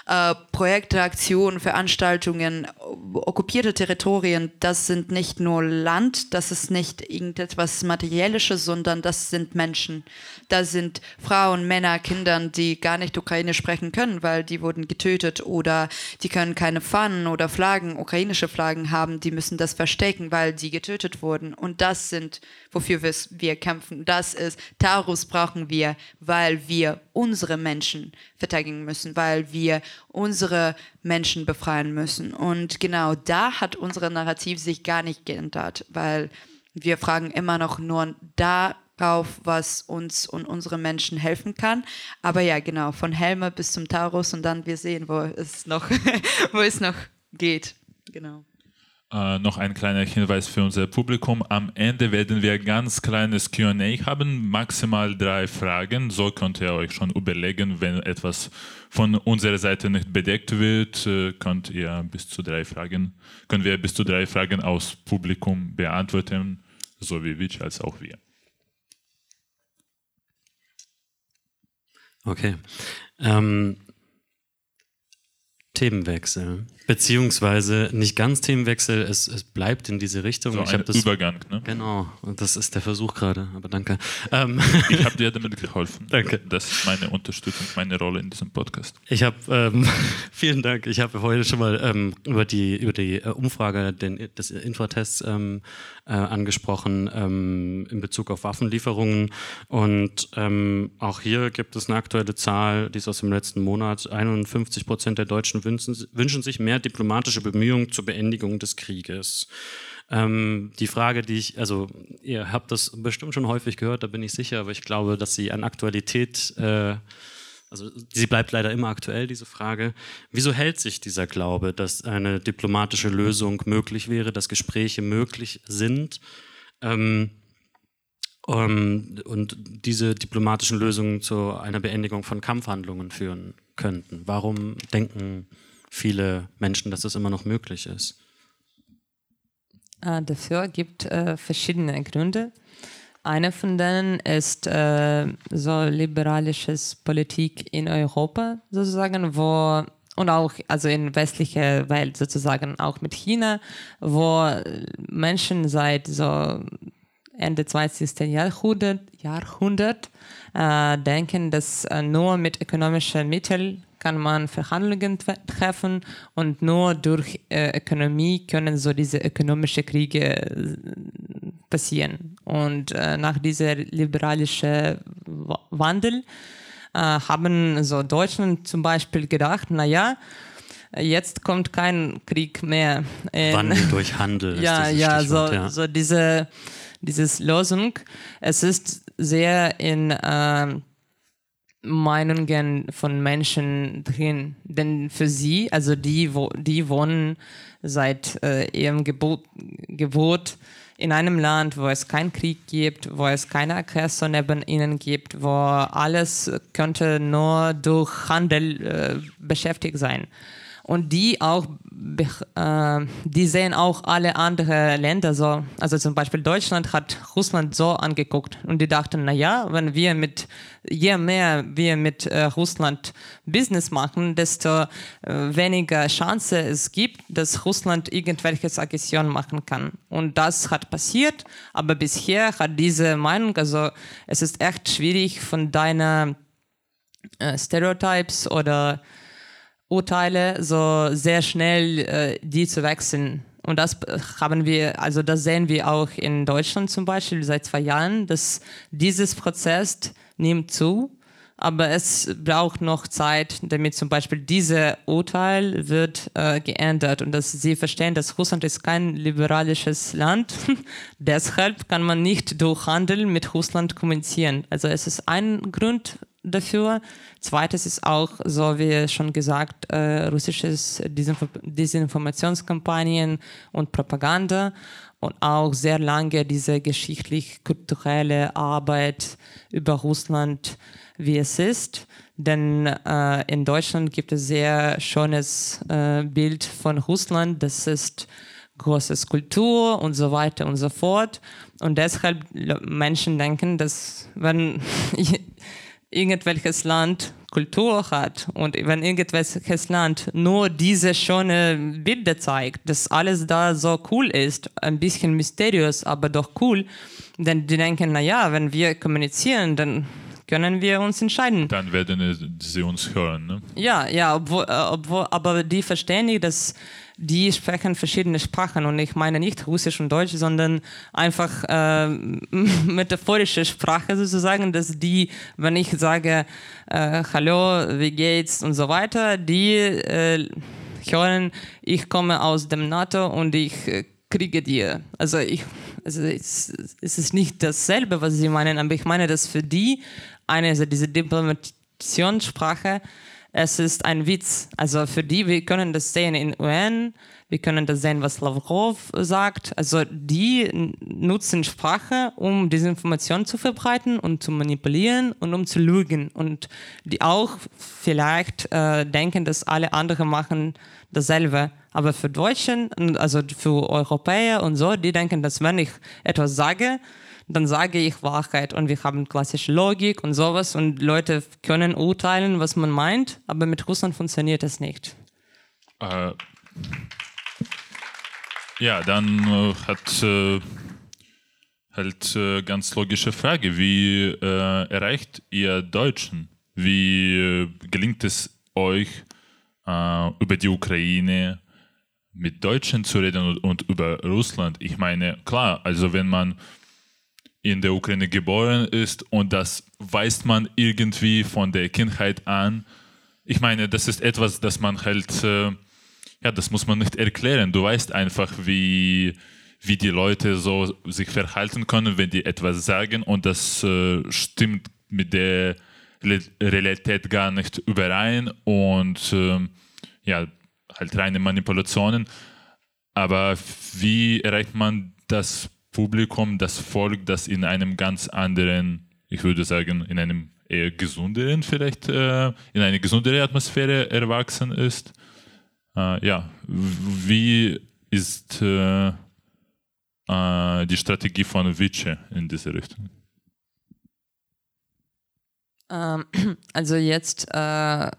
äh, Projekte, Aktionen, Veranstaltungen, okkupierte Territorien, das sind nicht nur Land, das ist nicht irgendetwas Materielles, sondern das sind Menschen. Das sind Frauen, Männer, Kinder, die gar nicht Ukrainisch sprechen können, weil die wurden getötet oder die können keine Fahnen oder Flaggen, ukrainische Flaggen haben, die müssen das verstecken, weil die getötet wurden. Und das sind, wofür wir kämpfen. Das ist, Taurus brauchen wir, weil wir unsere Menschen verteidigen müssen, weil wir unsere Menschen befreien müssen. Und genau da hat unsere Narrativ sich gar nicht geändert, weil wir fragen immer noch nur darauf, was uns und unsere Menschen helfen kann. Aber ja, genau, von Helme bis zum Taurus und dann wir sehen, wo es noch, wo es noch geht. Genau. Äh, noch ein kleiner Hinweis für unser Publikum. Am Ende werden wir ein ganz kleines QA haben, maximal drei Fragen. So könnt ihr euch schon überlegen, wenn etwas von unserer Seite nicht bedeckt wird, äh, könnt ihr bis zu drei Fragen, können wir bis zu drei Fragen aus Publikum beantworten, so wie Witch als auch wir. Okay. Ähm, Themenwechsel. Beziehungsweise nicht ganz Themenwechsel, es, es bleibt in diese Richtung. So ich ein das, Übergang, ne? Genau, und das ist der Versuch gerade, aber danke. Ähm, ich habe dir damit geholfen. Danke. Das ist meine Unterstützung, meine Rolle in diesem Podcast. Ich habe, ähm, vielen Dank, ich habe heute schon mal ähm, über die, über die äh, Umfrage den, des Infotests ähm, äh, angesprochen ähm, in Bezug auf Waffenlieferungen und ähm, auch hier gibt es eine aktuelle Zahl, die ist aus dem letzten Monat. 51 Prozent der Deutschen wünschen, wünschen sich mehr diplomatische Bemühungen zur Beendigung des Krieges. Ähm, die Frage, die ich, also ihr habt das bestimmt schon häufig gehört, da bin ich sicher, aber ich glaube, dass sie an Aktualität, äh, also sie bleibt leider immer aktuell, diese Frage. Wieso hält sich dieser Glaube, dass eine diplomatische Lösung möglich wäre, dass Gespräche möglich sind? Ähm, um, und diese diplomatischen Lösungen zu einer Beendigung von Kampfhandlungen führen könnten. Warum denken viele Menschen, dass das immer noch möglich ist? Äh, dafür gibt äh, verschiedene Gründe. Einer von denen ist äh, so liberalisches Politik in Europa sozusagen, wo und auch also in westlicher Welt sozusagen auch mit China, wo Menschen seit so Ende 20. Jahrhundert, Jahrhundert äh, denken, dass äh, nur mit ökonomischen Mitteln kann man Verhandlungen treffen und nur durch äh, Ökonomie können so diese ökonomischen Kriege äh, passieren. Und äh, nach dieser liberalischen Wandel äh, haben so Deutschland zum Beispiel gedacht, naja, jetzt kommt kein Krieg mehr. In, Wandel durch Handel. ja, ja, so, ja, so diese dieses Lösung. Es ist sehr in äh, Meinungen von Menschen drin. Denn für sie, also die, wo, die wohnen seit äh, ihrem Gebot, Geburt in einem Land, wo es keinen Krieg gibt, wo es keine Aggressor neben ihnen gibt, wo alles könnte nur durch Handel äh, beschäftigt sein und die auch, äh, die sehen auch alle anderen Länder so. Also zum Beispiel Deutschland hat Russland so angeguckt und die dachten, naja, wenn wir mit, je mehr wir mit äh, Russland Business machen, desto äh, weniger Chance es gibt, dass Russland irgendwelche Aggression machen kann. Und das hat passiert, aber bisher hat diese Meinung, also es ist echt schwierig von deiner äh, Stereotypes oder Urteile so sehr schnell äh, die zu wechseln. Und das haben wir, also das sehen wir auch in Deutschland zum Beispiel seit zwei Jahren, dass dieses Prozess nimmt zu, aber es braucht noch Zeit, damit zum Beispiel dieses Urteil wird äh, geändert und dass sie verstehen, dass Russland ist kein liberalisches Land. Deshalb kann man nicht durch Handel mit Russland kommunizieren. Also es ist ein Grund dafür. Zweites ist auch, so wie schon gesagt, äh, russisches Desinf Desinformationskampagnen und Propaganda und auch sehr lange diese geschichtlich-kulturelle Arbeit über Russland, wie es ist. Denn äh, in Deutschland gibt es sehr schönes äh, Bild von Russland. Das ist großes Kultur und so weiter und so fort. Und deshalb Menschen denken, dass wenn irgendwelches Land Kultur hat und wenn irgendwelches Land nur diese schöne Bilder zeigt, dass alles da so cool ist, ein bisschen mysteriös, aber doch cool, dann die denken, naja, wenn wir kommunizieren, dann können wir uns entscheiden. Dann werden sie uns hören. Ne? Ja, ja, obwohl, äh, obwohl, aber die verstehen nicht, dass die sprechen verschiedene Sprachen und ich meine nicht Russisch und Deutsch, sondern einfach äh, metaphorische Sprache sozusagen, dass die, wenn ich sage äh, Hallo, wie geht's und so weiter, die äh, hören, ich komme aus dem NATO und ich äh, kriege dir. Also ich, also es, es ist nicht dasselbe, was sie meinen, aber ich meine, dass für die eine, also diese Diplomationssprache es ist ein Witz. Also für die, wir können das sehen in UN, wir können das sehen, was Lavrov sagt. Also die nutzen Sprache, um diese Information zu verbreiten und zu manipulieren und um zu lügen. Und die auch vielleicht äh, denken, dass alle anderen machen dasselbe. Aber für Deutschen, also für Europäer und so, die denken, dass wenn ich etwas sage, dann sage ich Wahrheit und wir haben klassische Logik und sowas und Leute können urteilen, was man meint, aber mit Russland funktioniert das nicht. Äh, ja, dann äh, hat äh, halt äh, ganz logische Frage, wie äh, erreicht ihr Deutschen? Wie äh, gelingt es euch, über die Ukraine mit Deutschen zu reden und, und über Russland? Ich meine, klar, also wenn man in der Ukraine geboren ist und das weiß man irgendwie von der Kindheit an. Ich meine, das ist etwas, das man halt, äh, ja, das muss man nicht erklären. Du weißt einfach, wie, wie die Leute so sich verhalten können, wenn die etwas sagen und das äh, stimmt mit der Realität gar nicht überein und äh, ja, halt reine Manipulationen. Aber wie erreicht man das Publikum, das Volk, das in einem ganz anderen, ich würde sagen, in einem eher gesünderen, vielleicht äh, in eine gesundere Atmosphäre erwachsen ist. Äh, ja, wie ist äh, äh die Strategie von Vice in diese Richtung? Ähm, also jetzt äh,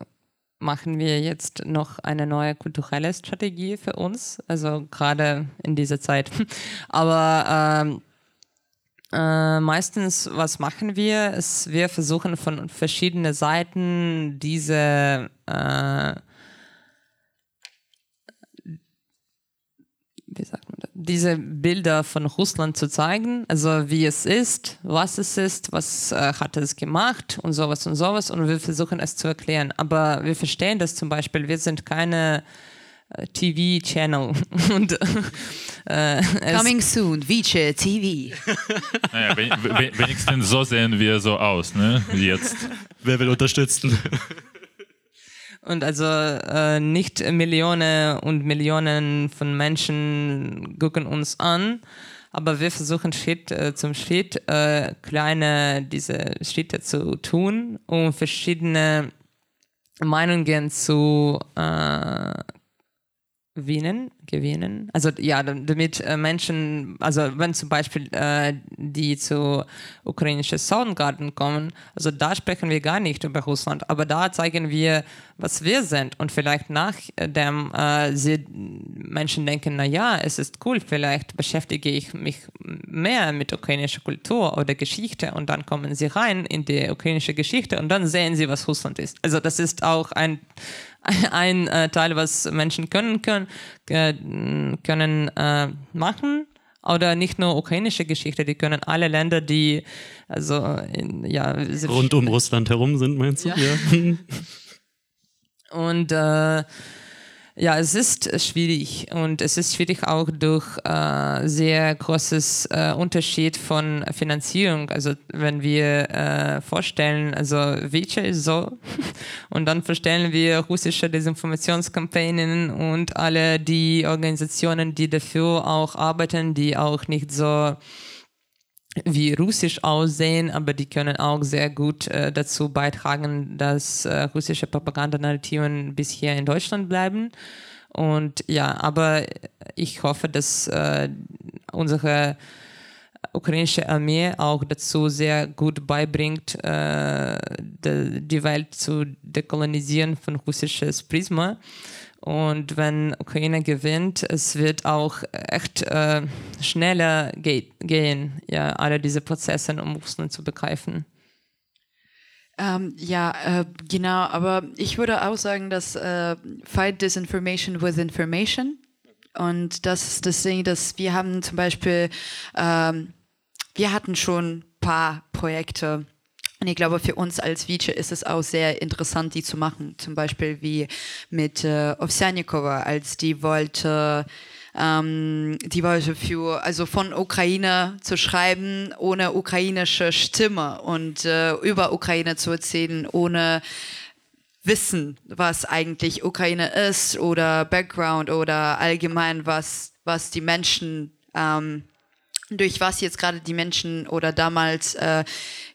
machen wir jetzt noch eine neue kulturelle Strategie für uns, also gerade in dieser Zeit. Aber ähm, äh, meistens, was machen wir, ist, wir versuchen von verschiedenen Seiten diese äh, wie sagt man das, diese Bilder von Russland zu zeigen, also wie es ist, was es ist, was äh, hat es gemacht und sowas und sowas und wir versuchen es zu erklären. Aber wir verstehen das zum Beispiel, wir sind keine äh, TV-Channel. und äh, Coming soon, Vice TV. Naja, wenigstens so sehen wir so aus, ne? Jetzt. Wer will unterstützen? Und also äh, nicht Millionen und Millionen von Menschen gucken uns an, aber wir versuchen Schritt äh, zum Schritt äh, kleine diese Schritte zu tun, um verschiedene Meinungen zu äh, gewinnen, gewinnen. Also ja, damit äh, Menschen, also wenn zum Beispiel äh, die zu ukrainischen Soundgarden kommen, also da sprechen wir gar nicht über Russland, aber da zeigen wir, was wir sind und vielleicht nachdem äh, sie Menschen denken, na ja, es ist cool, vielleicht beschäftige ich mich mehr mit ukrainischer Kultur oder Geschichte und dann kommen sie rein in die ukrainische Geschichte und dann sehen sie, was Russland ist. Also das ist auch ein ein äh, Teil, was Menschen können können, äh, können äh, machen. Oder nicht nur ukrainische Geschichte, die können alle Länder, die also in, ja rund um Russland herum sind, meinst du? Ja. ja. Und äh, ja, es ist schwierig und es ist schwierig auch durch äh, sehr großes äh, Unterschied von Finanzierung. Also wenn wir äh, vorstellen, also Vice ist so und dann vorstellen wir russische Desinformationskampagnen und alle die Organisationen, die dafür auch arbeiten, die auch nicht so wie russisch aussehen, aber die können auch sehr gut äh, dazu beitragen, dass äh, russische Propagandanarrativen bis hier in Deutschland bleiben. Und ja, aber ich hoffe, dass äh, unsere ukrainische Armee auch dazu sehr gut beibringt, äh, de, die Welt zu dekolonisieren von russisches Prisma. Und wenn Ukraine gewinnt, es wird auch echt äh, schneller ge gehen, ja, alle diese Prozesse, um Russland zu begreifen. Ähm, ja, äh, genau, aber ich würde auch sagen, dass äh, Fight Disinformation with Information und das ist das Ding, dass wir haben zum Beispiel, ähm, wir hatten schon ein paar Projekte, und ich glaube, für uns als Vice ist es auch sehr interessant, die zu machen. Zum Beispiel wie mit äh, Ovsjanikova, als die wollte, ähm, die wollte für, also von Ukraine zu schreiben, ohne ukrainische Stimme und äh, über Ukraine zu erzählen, ohne wissen, was eigentlich Ukraine ist oder Background oder allgemein, was, was die Menschen ähm, durch was jetzt gerade die Menschen oder damals äh,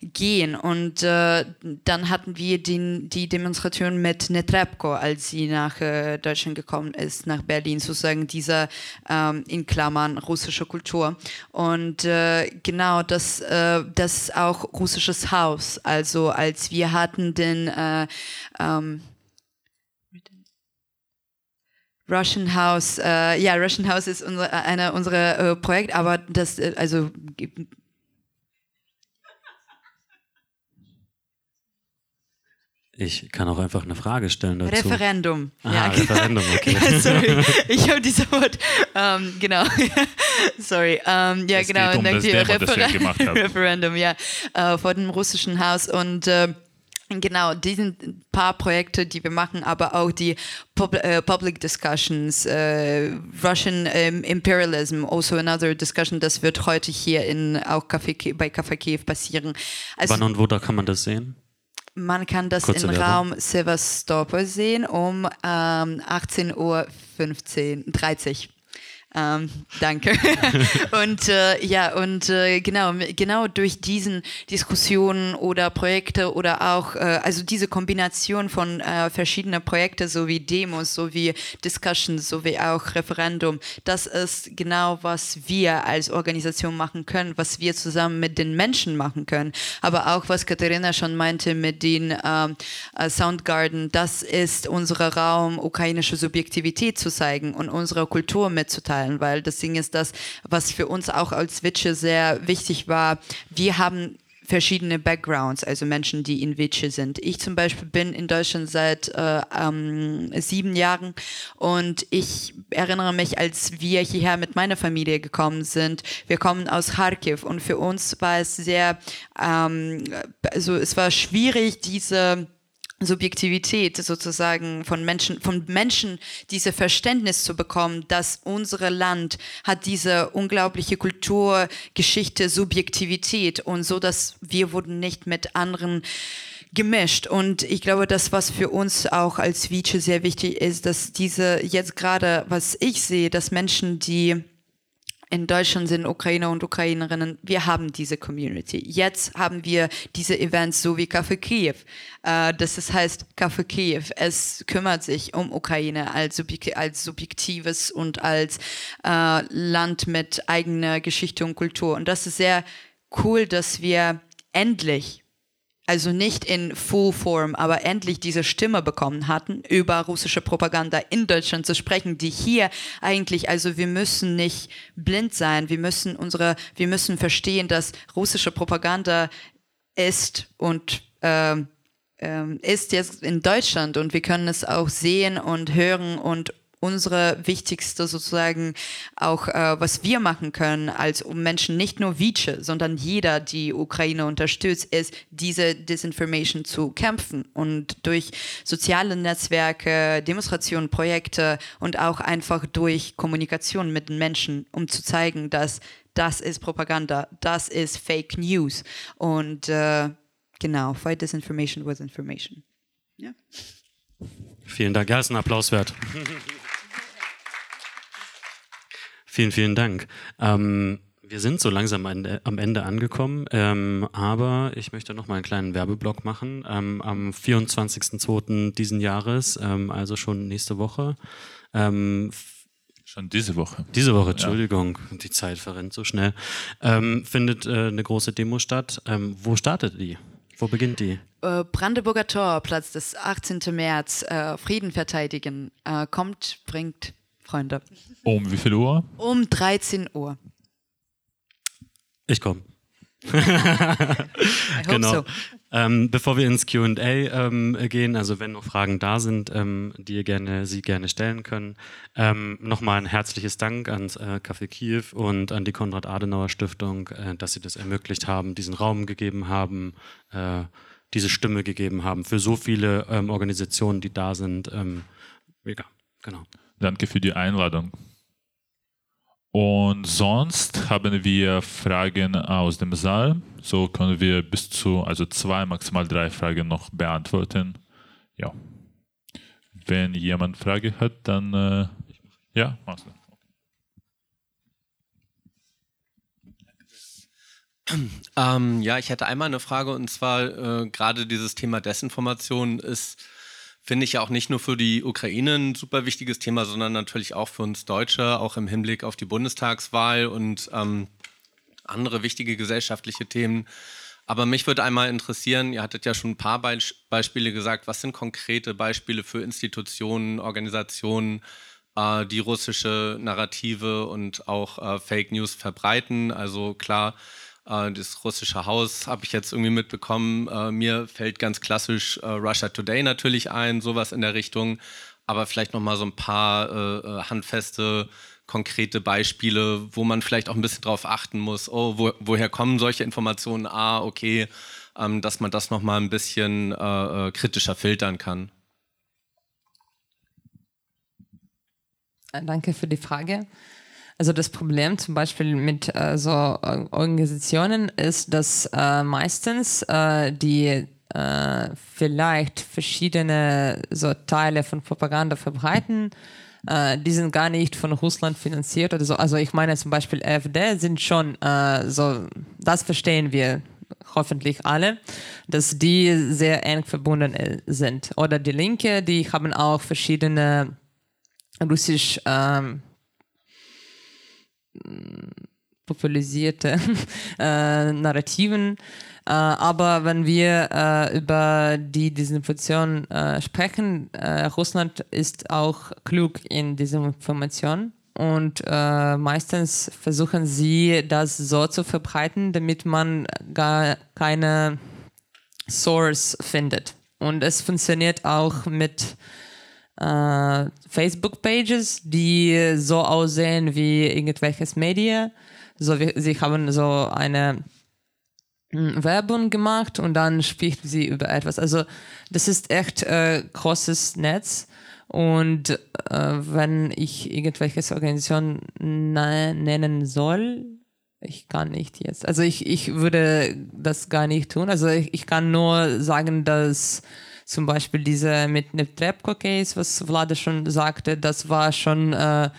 gehen. Und äh, dann hatten wir den, die Demonstration mit Netrebko, als sie nach äh, Deutschland gekommen ist, nach Berlin, sozusagen dieser ähm, in Klammern russische Kultur. Und äh, genau, das, äh, das auch russisches Haus. Also als wir hatten den äh, ähm, Russian House, äh, ja, Russian House ist unsere, einer unserer äh, Projekte, aber das, äh, also Ich kann auch einfach eine Frage stellen dazu. Referendum. Ah, ja, Referendum, okay. ja, sorry, ich habe dieses Wort. Ähm, genau. sorry. Ähm, ja, Es genau. um das dir. Demo, das gemacht. Referendum, ja. Äh, vor dem russischen Haus und äh, Genau, die sind ein paar Projekte, die wir machen, aber auch die Pub äh, Public Discussions, äh, Russian ähm, Imperialism, also another discussion, das wird heute hier in auch Café, bei Café Kiew passieren. Also Wann und wo da kann man das sehen? man kann das Kurze im Werbung. Raum Sevastopol sehen um ähm, 18 Uhr 15, 30. Ähm, danke. und äh, ja, und äh, genau, genau durch diesen Diskussionen oder Projekte oder auch, äh, also diese Kombination von äh, verschiedenen Projekten sowie Demos, sowie Discussions, sowie auch Referendum, das ist genau, was wir als Organisation machen können, was wir zusammen mit den Menschen machen können. Aber auch, was Katharina schon meinte mit den ähm, äh, Soundgarden, das ist unser Raum, ukrainische Subjektivität zu zeigen und unsere Kultur mitzuteilen, weil das Ding ist das, was für uns auch als Witsche sehr wichtig war. Wir haben verschiedene Backgrounds, also Menschen, die in Witsche sind. Ich zum Beispiel bin in Deutschland seit äh, ähm, sieben Jahren und ich erinnere mich, als wir hierher mit meiner Familie gekommen sind, wir kommen aus Kharkiv und für uns war es sehr, ähm, also es war schwierig, diese Subjektivität sozusagen von Menschen, von Menschen diese Verständnis zu bekommen, dass unser Land hat diese unglaubliche Kultur, Geschichte, Subjektivität und so, dass wir wurden nicht mit anderen gemischt. Und ich glaube, das, was für uns auch als Vice sehr wichtig ist, dass diese jetzt gerade, was ich sehe, dass Menschen, die in Deutschland sind Ukrainer und Ukrainerinnen, wir haben diese Community. Jetzt haben wir diese Events so wie Café Kiew. Äh, das heißt Café Kiew. Es kümmert sich um Ukraine als, subjek als subjektives und als äh, Land mit eigener Geschichte und Kultur. Und das ist sehr cool, dass wir endlich also nicht in Full Form, aber endlich diese Stimme bekommen hatten, über russische Propaganda in Deutschland zu sprechen, die hier eigentlich, also wir müssen nicht blind sein, wir müssen unsere, wir müssen verstehen, dass russische Propaganda ist und ähm, ist jetzt in Deutschland und wir können es auch sehen und hören und unsere wichtigste sozusagen auch, äh, was wir machen können, als Menschen, nicht nur Vice, sondern jeder, die Ukraine unterstützt, ist, diese Disinformation zu kämpfen und durch soziale Netzwerke, Demonstrationen, Projekte und auch einfach durch Kommunikation mit den Menschen, um zu zeigen, dass das ist Propaganda, das ist Fake News und äh, genau, fight disinformation with information. Ja. Vielen Dank. Ja, ist ein Applaus wert. vielen, vielen Dank. Ähm, wir sind so langsam an, am Ende angekommen, ähm, aber ich möchte noch mal einen kleinen Werbeblock machen. Ähm, am 24.02. diesen Jahres, ähm, also schon nächste Woche, ähm, Schon diese Woche. diese Woche, Entschuldigung, die Zeit verrennt so schnell, ähm, findet äh, eine große Demo statt. Ähm, wo startet die? Wo beginnt die? Äh, Brandenburger Tor, Platz des 18. März, äh, Frieden verteidigen. Äh, kommt, bringt Freunde. Um wie viel Uhr? Um 13 Uhr. Ich komme. Genau. so. Ähm, bevor wir ins QA ähm, gehen, also wenn noch Fragen da sind, ähm, die ihr gerne, Sie gerne stellen können, ähm, nochmal ein herzliches Dank ans äh, Café Kiew und an die Konrad-Adenauer-Stiftung, äh, dass Sie das ermöglicht haben, diesen Raum gegeben haben, äh, diese Stimme gegeben haben für so viele ähm, Organisationen, die da sind. Ähm, mega, genau. Danke für die Einladung. Und sonst haben wir Fragen aus dem Saal. So können wir bis zu, also zwei, maximal drei Fragen noch beantworten. Ja. wenn jemand Frage hat, dann äh, ja, machst du. Ähm, ja, ich hätte einmal eine Frage und zwar äh, gerade dieses Thema Desinformation ist, finde ich ja auch nicht nur für die Ukraine ein super wichtiges Thema, sondern natürlich auch für uns Deutsche, auch im Hinblick auf die Bundestagswahl und ähm, andere wichtige gesellschaftliche Themen. Aber mich würde einmal interessieren, ihr hattet ja schon ein paar Be Beispiele gesagt, was sind konkrete Beispiele für Institutionen, Organisationen, äh, die russische Narrative und auch äh, Fake News verbreiten? Also klar, das russische Haus habe ich jetzt irgendwie mitbekommen. Äh, mir fällt ganz klassisch äh, Russia Today natürlich ein, sowas in der Richtung. Aber vielleicht nochmal so ein paar äh, äh, handfeste, konkrete Beispiele, wo man vielleicht auch ein bisschen drauf achten muss. Oh, wo, woher kommen solche Informationen? Ah, okay, ähm, dass man das nochmal ein bisschen äh, kritischer filtern kann. Danke für die Frage. Also das Problem zum Beispiel mit äh, so Organisationen ist, dass äh, meistens äh, die äh, vielleicht verschiedene so Teile von Propaganda verbreiten. Äh, die sind gar nicht von Russland finanziert oder so. Also ich meine zum Beispiel AfD sind schon äh, so, das verstehen wir hoffentlich alle, dass die sehr eng verbunden sind. Oder die Linke, die haben auch verschiedene russisch ähm, populisierte äh, Narrativen. Äh, aber wenn wir äh, über die Desinformation äh, sprechen, äh, Russland ist auch klug in dieser Information. Und äh, meistens versuchen sie, das so zu verbreiten, damit man gar keine Source findet. Und es funktioniert auch mit äh, Facebook-Pages, die so aussehen wie irgendwelches Media. So, wir, sie haben so eine hm, Werbung gemacht und dann spricht sie über etwas. Also das ist echt äh, großes Netz. Und äh, wenn ich irgendwelche Organisationen nennen soll, ich kann nicht jetzt. Also ich, ich würde das gar nicht tun. Also ich, ich kann nur sagen, dass zum Beispiel diese mit Neptrepko Case, was Vlade schon sagte, das war schon, äh,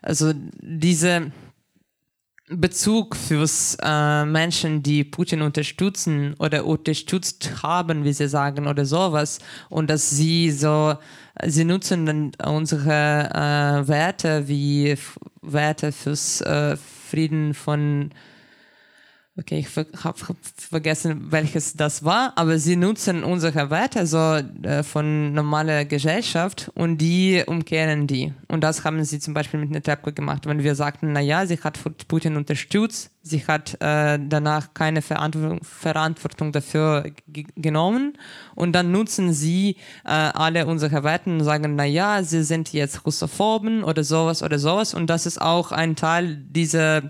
also diese Bezug fürs äh, Menschen, die Putin unterstützen oder unterstützt haben, wie sie sagen, oder sowas, und dass sie so, sie nutzen dann unsere äh, Werte wie Werte fürs äh, Frieden von Okay, ich habe vergessen, welches das war, aber sie nutzen unsere Werte so äh, von normaler Gesellschaft und die umkehren die. Und das haben sie zum Beispiel mit Netrebko gemacht. Wenn wir sagten, naja, sie hat Putin unterstützt, sie hat äh, danach keine Verantwortung, Verantwortung dafür genommen und dann nutzen sie äh, alle unsere Werte und sagen, naja, sie sind jetzt Russophoben oder sowas oder sowas und das ist auch ein Teil dieser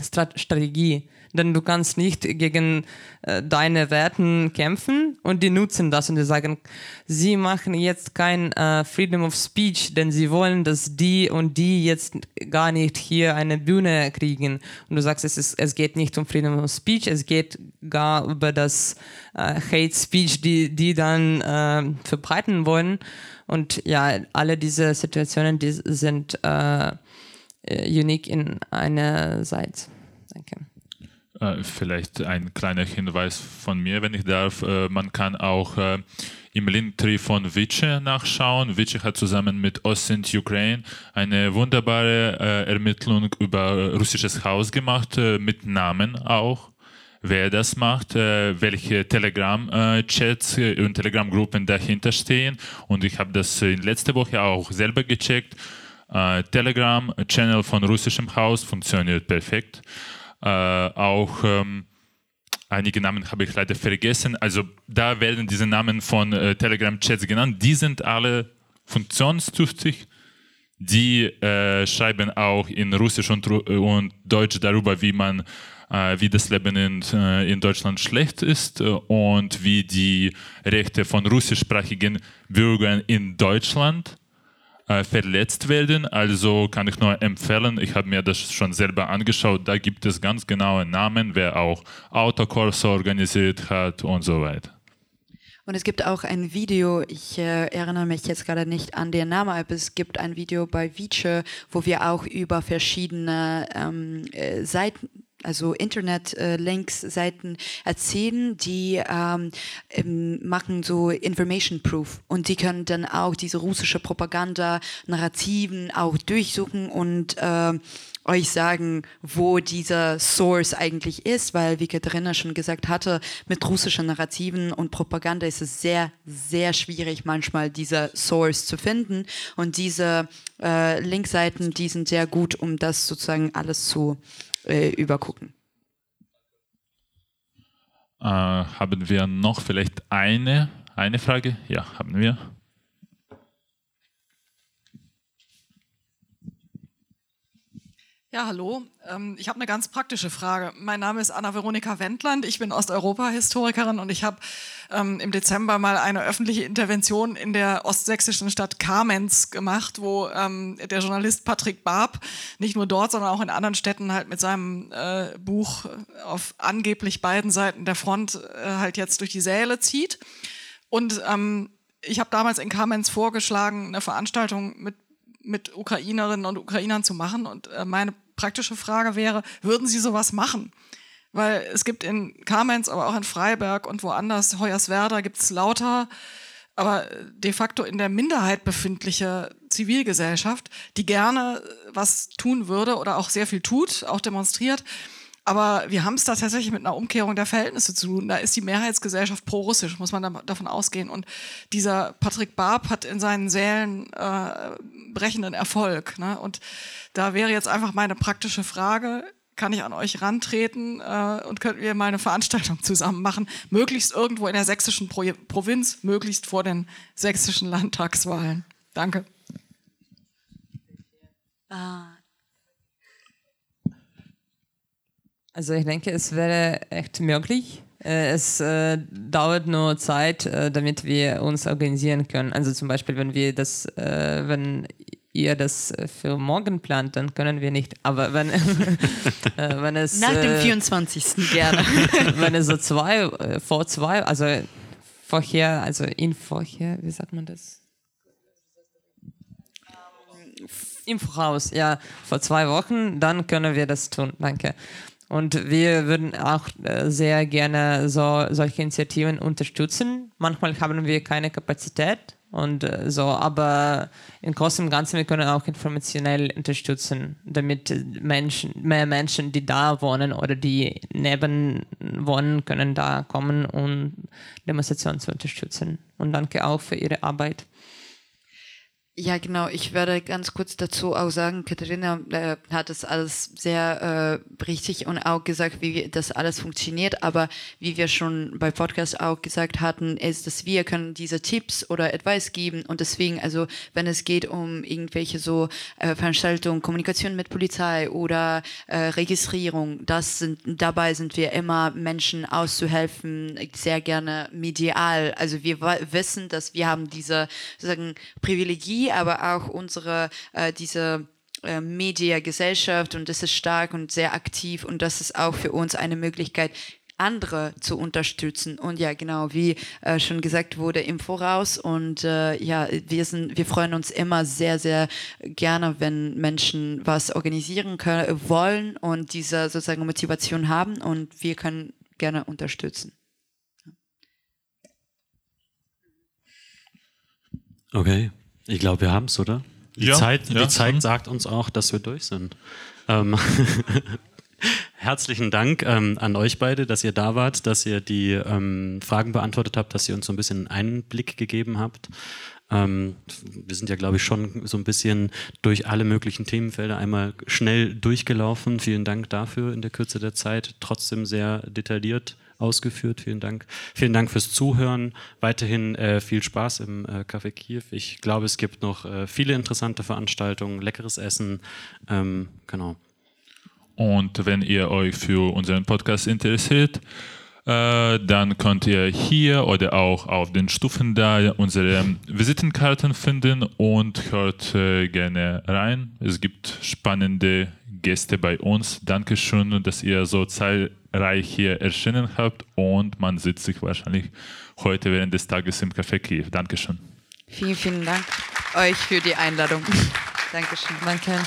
Strat Strategie denn du kannst nicht gegen äh, deine Werten kämpfen und die nutzen das und die sagen, sie machen jetzt kein äh, Freedom of Speech, denn sie wollen, dass die und die jetzt gar nicht hier eine Bühne kriegen. Und du sagst, es, ist, es geht nicht um Freedom of Speech, es geht gar über das äh, Hate Speech, die die dann äh, verbreiten wollen. Und ja, alle diese Situationen, die sind äh, äh, unique in einer Seite. Danke. Äh, vielleicht ein kleiner Hinweis von mir, wenn ich darf. Äh, man kann auch äh, im Linktree von Vice nachschauen. Vice hat zusammen mit Ostend Ukraine eine wunderbare Ermittlung über russisches Haus gemacht, mit Namen auch wer das macht, welche Telegram-Chats und Telegram-Gruppen dahinter stehen. Und ich habe das in letzter Woche auch selber gecheckt. Telegram-Channel von russischem Haus funktioniert perfekt. Äh, auch ähm, einige Namen habe ich leider vergessen. Also da werden diese Namen von äh, Telegram-Chats genannt. Die sind alle funktionstüchtig. Die äh, schreiben auch in Russisch und, und, Deutsch darüber, wie man, äh, wie das Leben in, äh, in Deutschland schlecht ist äh, und wie die Rechte von russischsprachigen Bürgern in Deutschland äh, verletzt werden. Also kann ich nur empfehlen, ich habe mir das schon selber angeschaut, da gibt es ganz genaue Namen, wer auch Autokurse organisiert hat und so weiter. Und es gibt auch ein Video, ich äh, erinnere mich jetzt gerade nicht an den Namen, aber es gibt ein Video bei Vice, wo wir auch über verschiedene ähm, äh, Seiten, also Internet-Links, äh, Seiten erzählen, die ähm, machen so Information Proof und die können dann auch diese russische Propaganda, Narrativen auch durchsuchen und äh, euch sagen, wo dieser Source eigentlich ist, weil, wie Katharina schon gesagt hatte, mit russischen Narrativen und Propaganda ist es sehr, sehr schwierig, manchmal dieser Source zu finden. Und diese äh, Linkseiten, die sind sehr gut, um das sozusagen alles zu äh, übergucken. Äh, haben wir noch vielleicht eine, eine Frage? Ja, haben wir. Ja, hallo. Ähm, ich habe eine ganz praktische Frage. Mein Name ist Anna-Veronika Wendland. Ich bin Osteuropa-Historikerin und ich habe ähm, im Dezember mal eine öffentliche Intervention in der ostsächsischen Stadt Kamenz gemacht, wo ähm, der Journalist Patrick Barb nicht nur dort, sondern auch in anderen Städten halt mit seinem äh, Buch auf angeblich beiden Seiten der Front äh, halt jetzt durch die Säle zieht. Und ähm, ich habe damals in Kamenz vorgeschlagen, eine Veranstaltung mit mit Ukrainerinnen und Ukrainern zu machen. Und äh, meine praktische Frage wäre, würden Sie sowas machen? Weil es gibt in Kamenz, aber auch in Freiberg und woanders, Hoyerswerda, gibt es lauter, aber de facto in der Minderheit befindliche Zivilgesellschaft, die gerne was tun würde oder auch sehr viel tut, auch demonstriert. Aber wir haben es da tatsächlich mit einer Umkehrung der Verhältnisse zu tun. Da ist die Mehrheitsgesellschaft pro-russisch, muss man da, davon ausgehen. Und dieser Patrick Barb hat in seinen Sälen äh, brechenden Erfolg. Ne? Und da wäre jetzt einfach meine praktische Frage, kann ich an euch rantreten äh, und könnten wir mal eine Veranstaltung zusammen machen, möglichst irgendwo in der sächsischen Pro Provinz, möglichst vor den sächsischen Landtagswahlen. Danke. Also ich denke, es wäre echt möglich. Äh, es äh, dauert nur Zeit, äh, damit wir uns organisieren können. Also zum Beispiel, wenn wir das, äh, wenn ihr das äh, für morgen plant, dann können wir nicht. Aber wenn, äh, wenn es. Nach dem 24. gerne. wenn es so zwei, äh, vor zwei, also vorher, also in vorher, wie sagt man das? Im Voraus, ja, vor zwei Wochen, dann können wir das tun. Danke. Und wir würden auch sehr gerne so, solche Initiativen unterstützen. Manchmal haben wir keine Kapazität, und äh, so, aber im Großen und Ganzen, wir können auch informationell unterstützen, damit Menschen, mehr Menschen, die da wohnen oder die neben wohnen, können da kommen, um Demonstrationen zu unterstützen. Und danke auch für Ihre Arbeit. Ja, genau. Ich werde ganz kurz dazu auch sagen, Katharina äh, hat das alles sehr äh, richtig und auch gesagt, wie das alles funktioniert. Aber wie wir schon bei Podcast auch gesagt hatten, ist, dass wir können diese Tipps oder Advice geben und deswegen, also wenn es geht um irgendwelche so äh, Veranstaltungen, Kommunikation mit Polizei oder äh, Registrierung, das sind dabei sind wir immer Menschen auszuhelfen, sehr gerne medial. Also wir wissen, dass wir haben diese sozusagen Privilegie aber auch unsere, äh, diese äh, Mediagesellschaft und das ist stark und sehr aktiv und das ist auch für uns eine Möglichkeit, andere zu unterstützen. Und ja, genau, wie äh, schon gesagt wurde, im Voraus. Und äh, ja, wir sind, wir freuen uns immer sehr, sehr gerne, wenn Menschen was organisieren können, wollen und diese sozusagen Motivation haben und wir können gerne unterstützen. Okay. Ich glaube, wir haben es, oder? Die ja, Zeit, ja, die Zeit sagt uns auch, dass wir durch sind. Ähm Herzlichen Dank ähm, an euch beide, dass ihr da wart, dass ihr die ähm, Fragen beantwortet habt, dass ihr uns so ein bisschen einen Einblick gegeben habt. Ähm, wir sind ja, glaube ich, schon so ein bisschen durch alle möglichen Themenfelder einmal schnell durchgelaufen. Vielen Dank dafür in der Kürze der Zeit. Trotzdem sehr detailliert ausgeführt. Vielen Dank. Vielen Dank fürs Zuhören. Weiterhin äh, viel Spaß im äh, Café Kiew. Ich glaube, es gibt noch äh, viele interessante Veranstaltungen, leckeres Essen. Ähm, genau. Und wenn ihr euch für unseren Podcast interessiert, äh, dann könnt ihr hier oder auch auf den Stufen da unsere Visitenkarten finden und hört äh, gerne rein. Es gibt spannende Gäste bei uns. Dankeschön, dass ihr so Zeit Reich hier erschienen habt und man sitzt sich wahrscheinlich heute während des Tages im Café Kiew. Dankeschön. Vielen, vielen Dank euch für die Einladung. Dankeschön. Danke.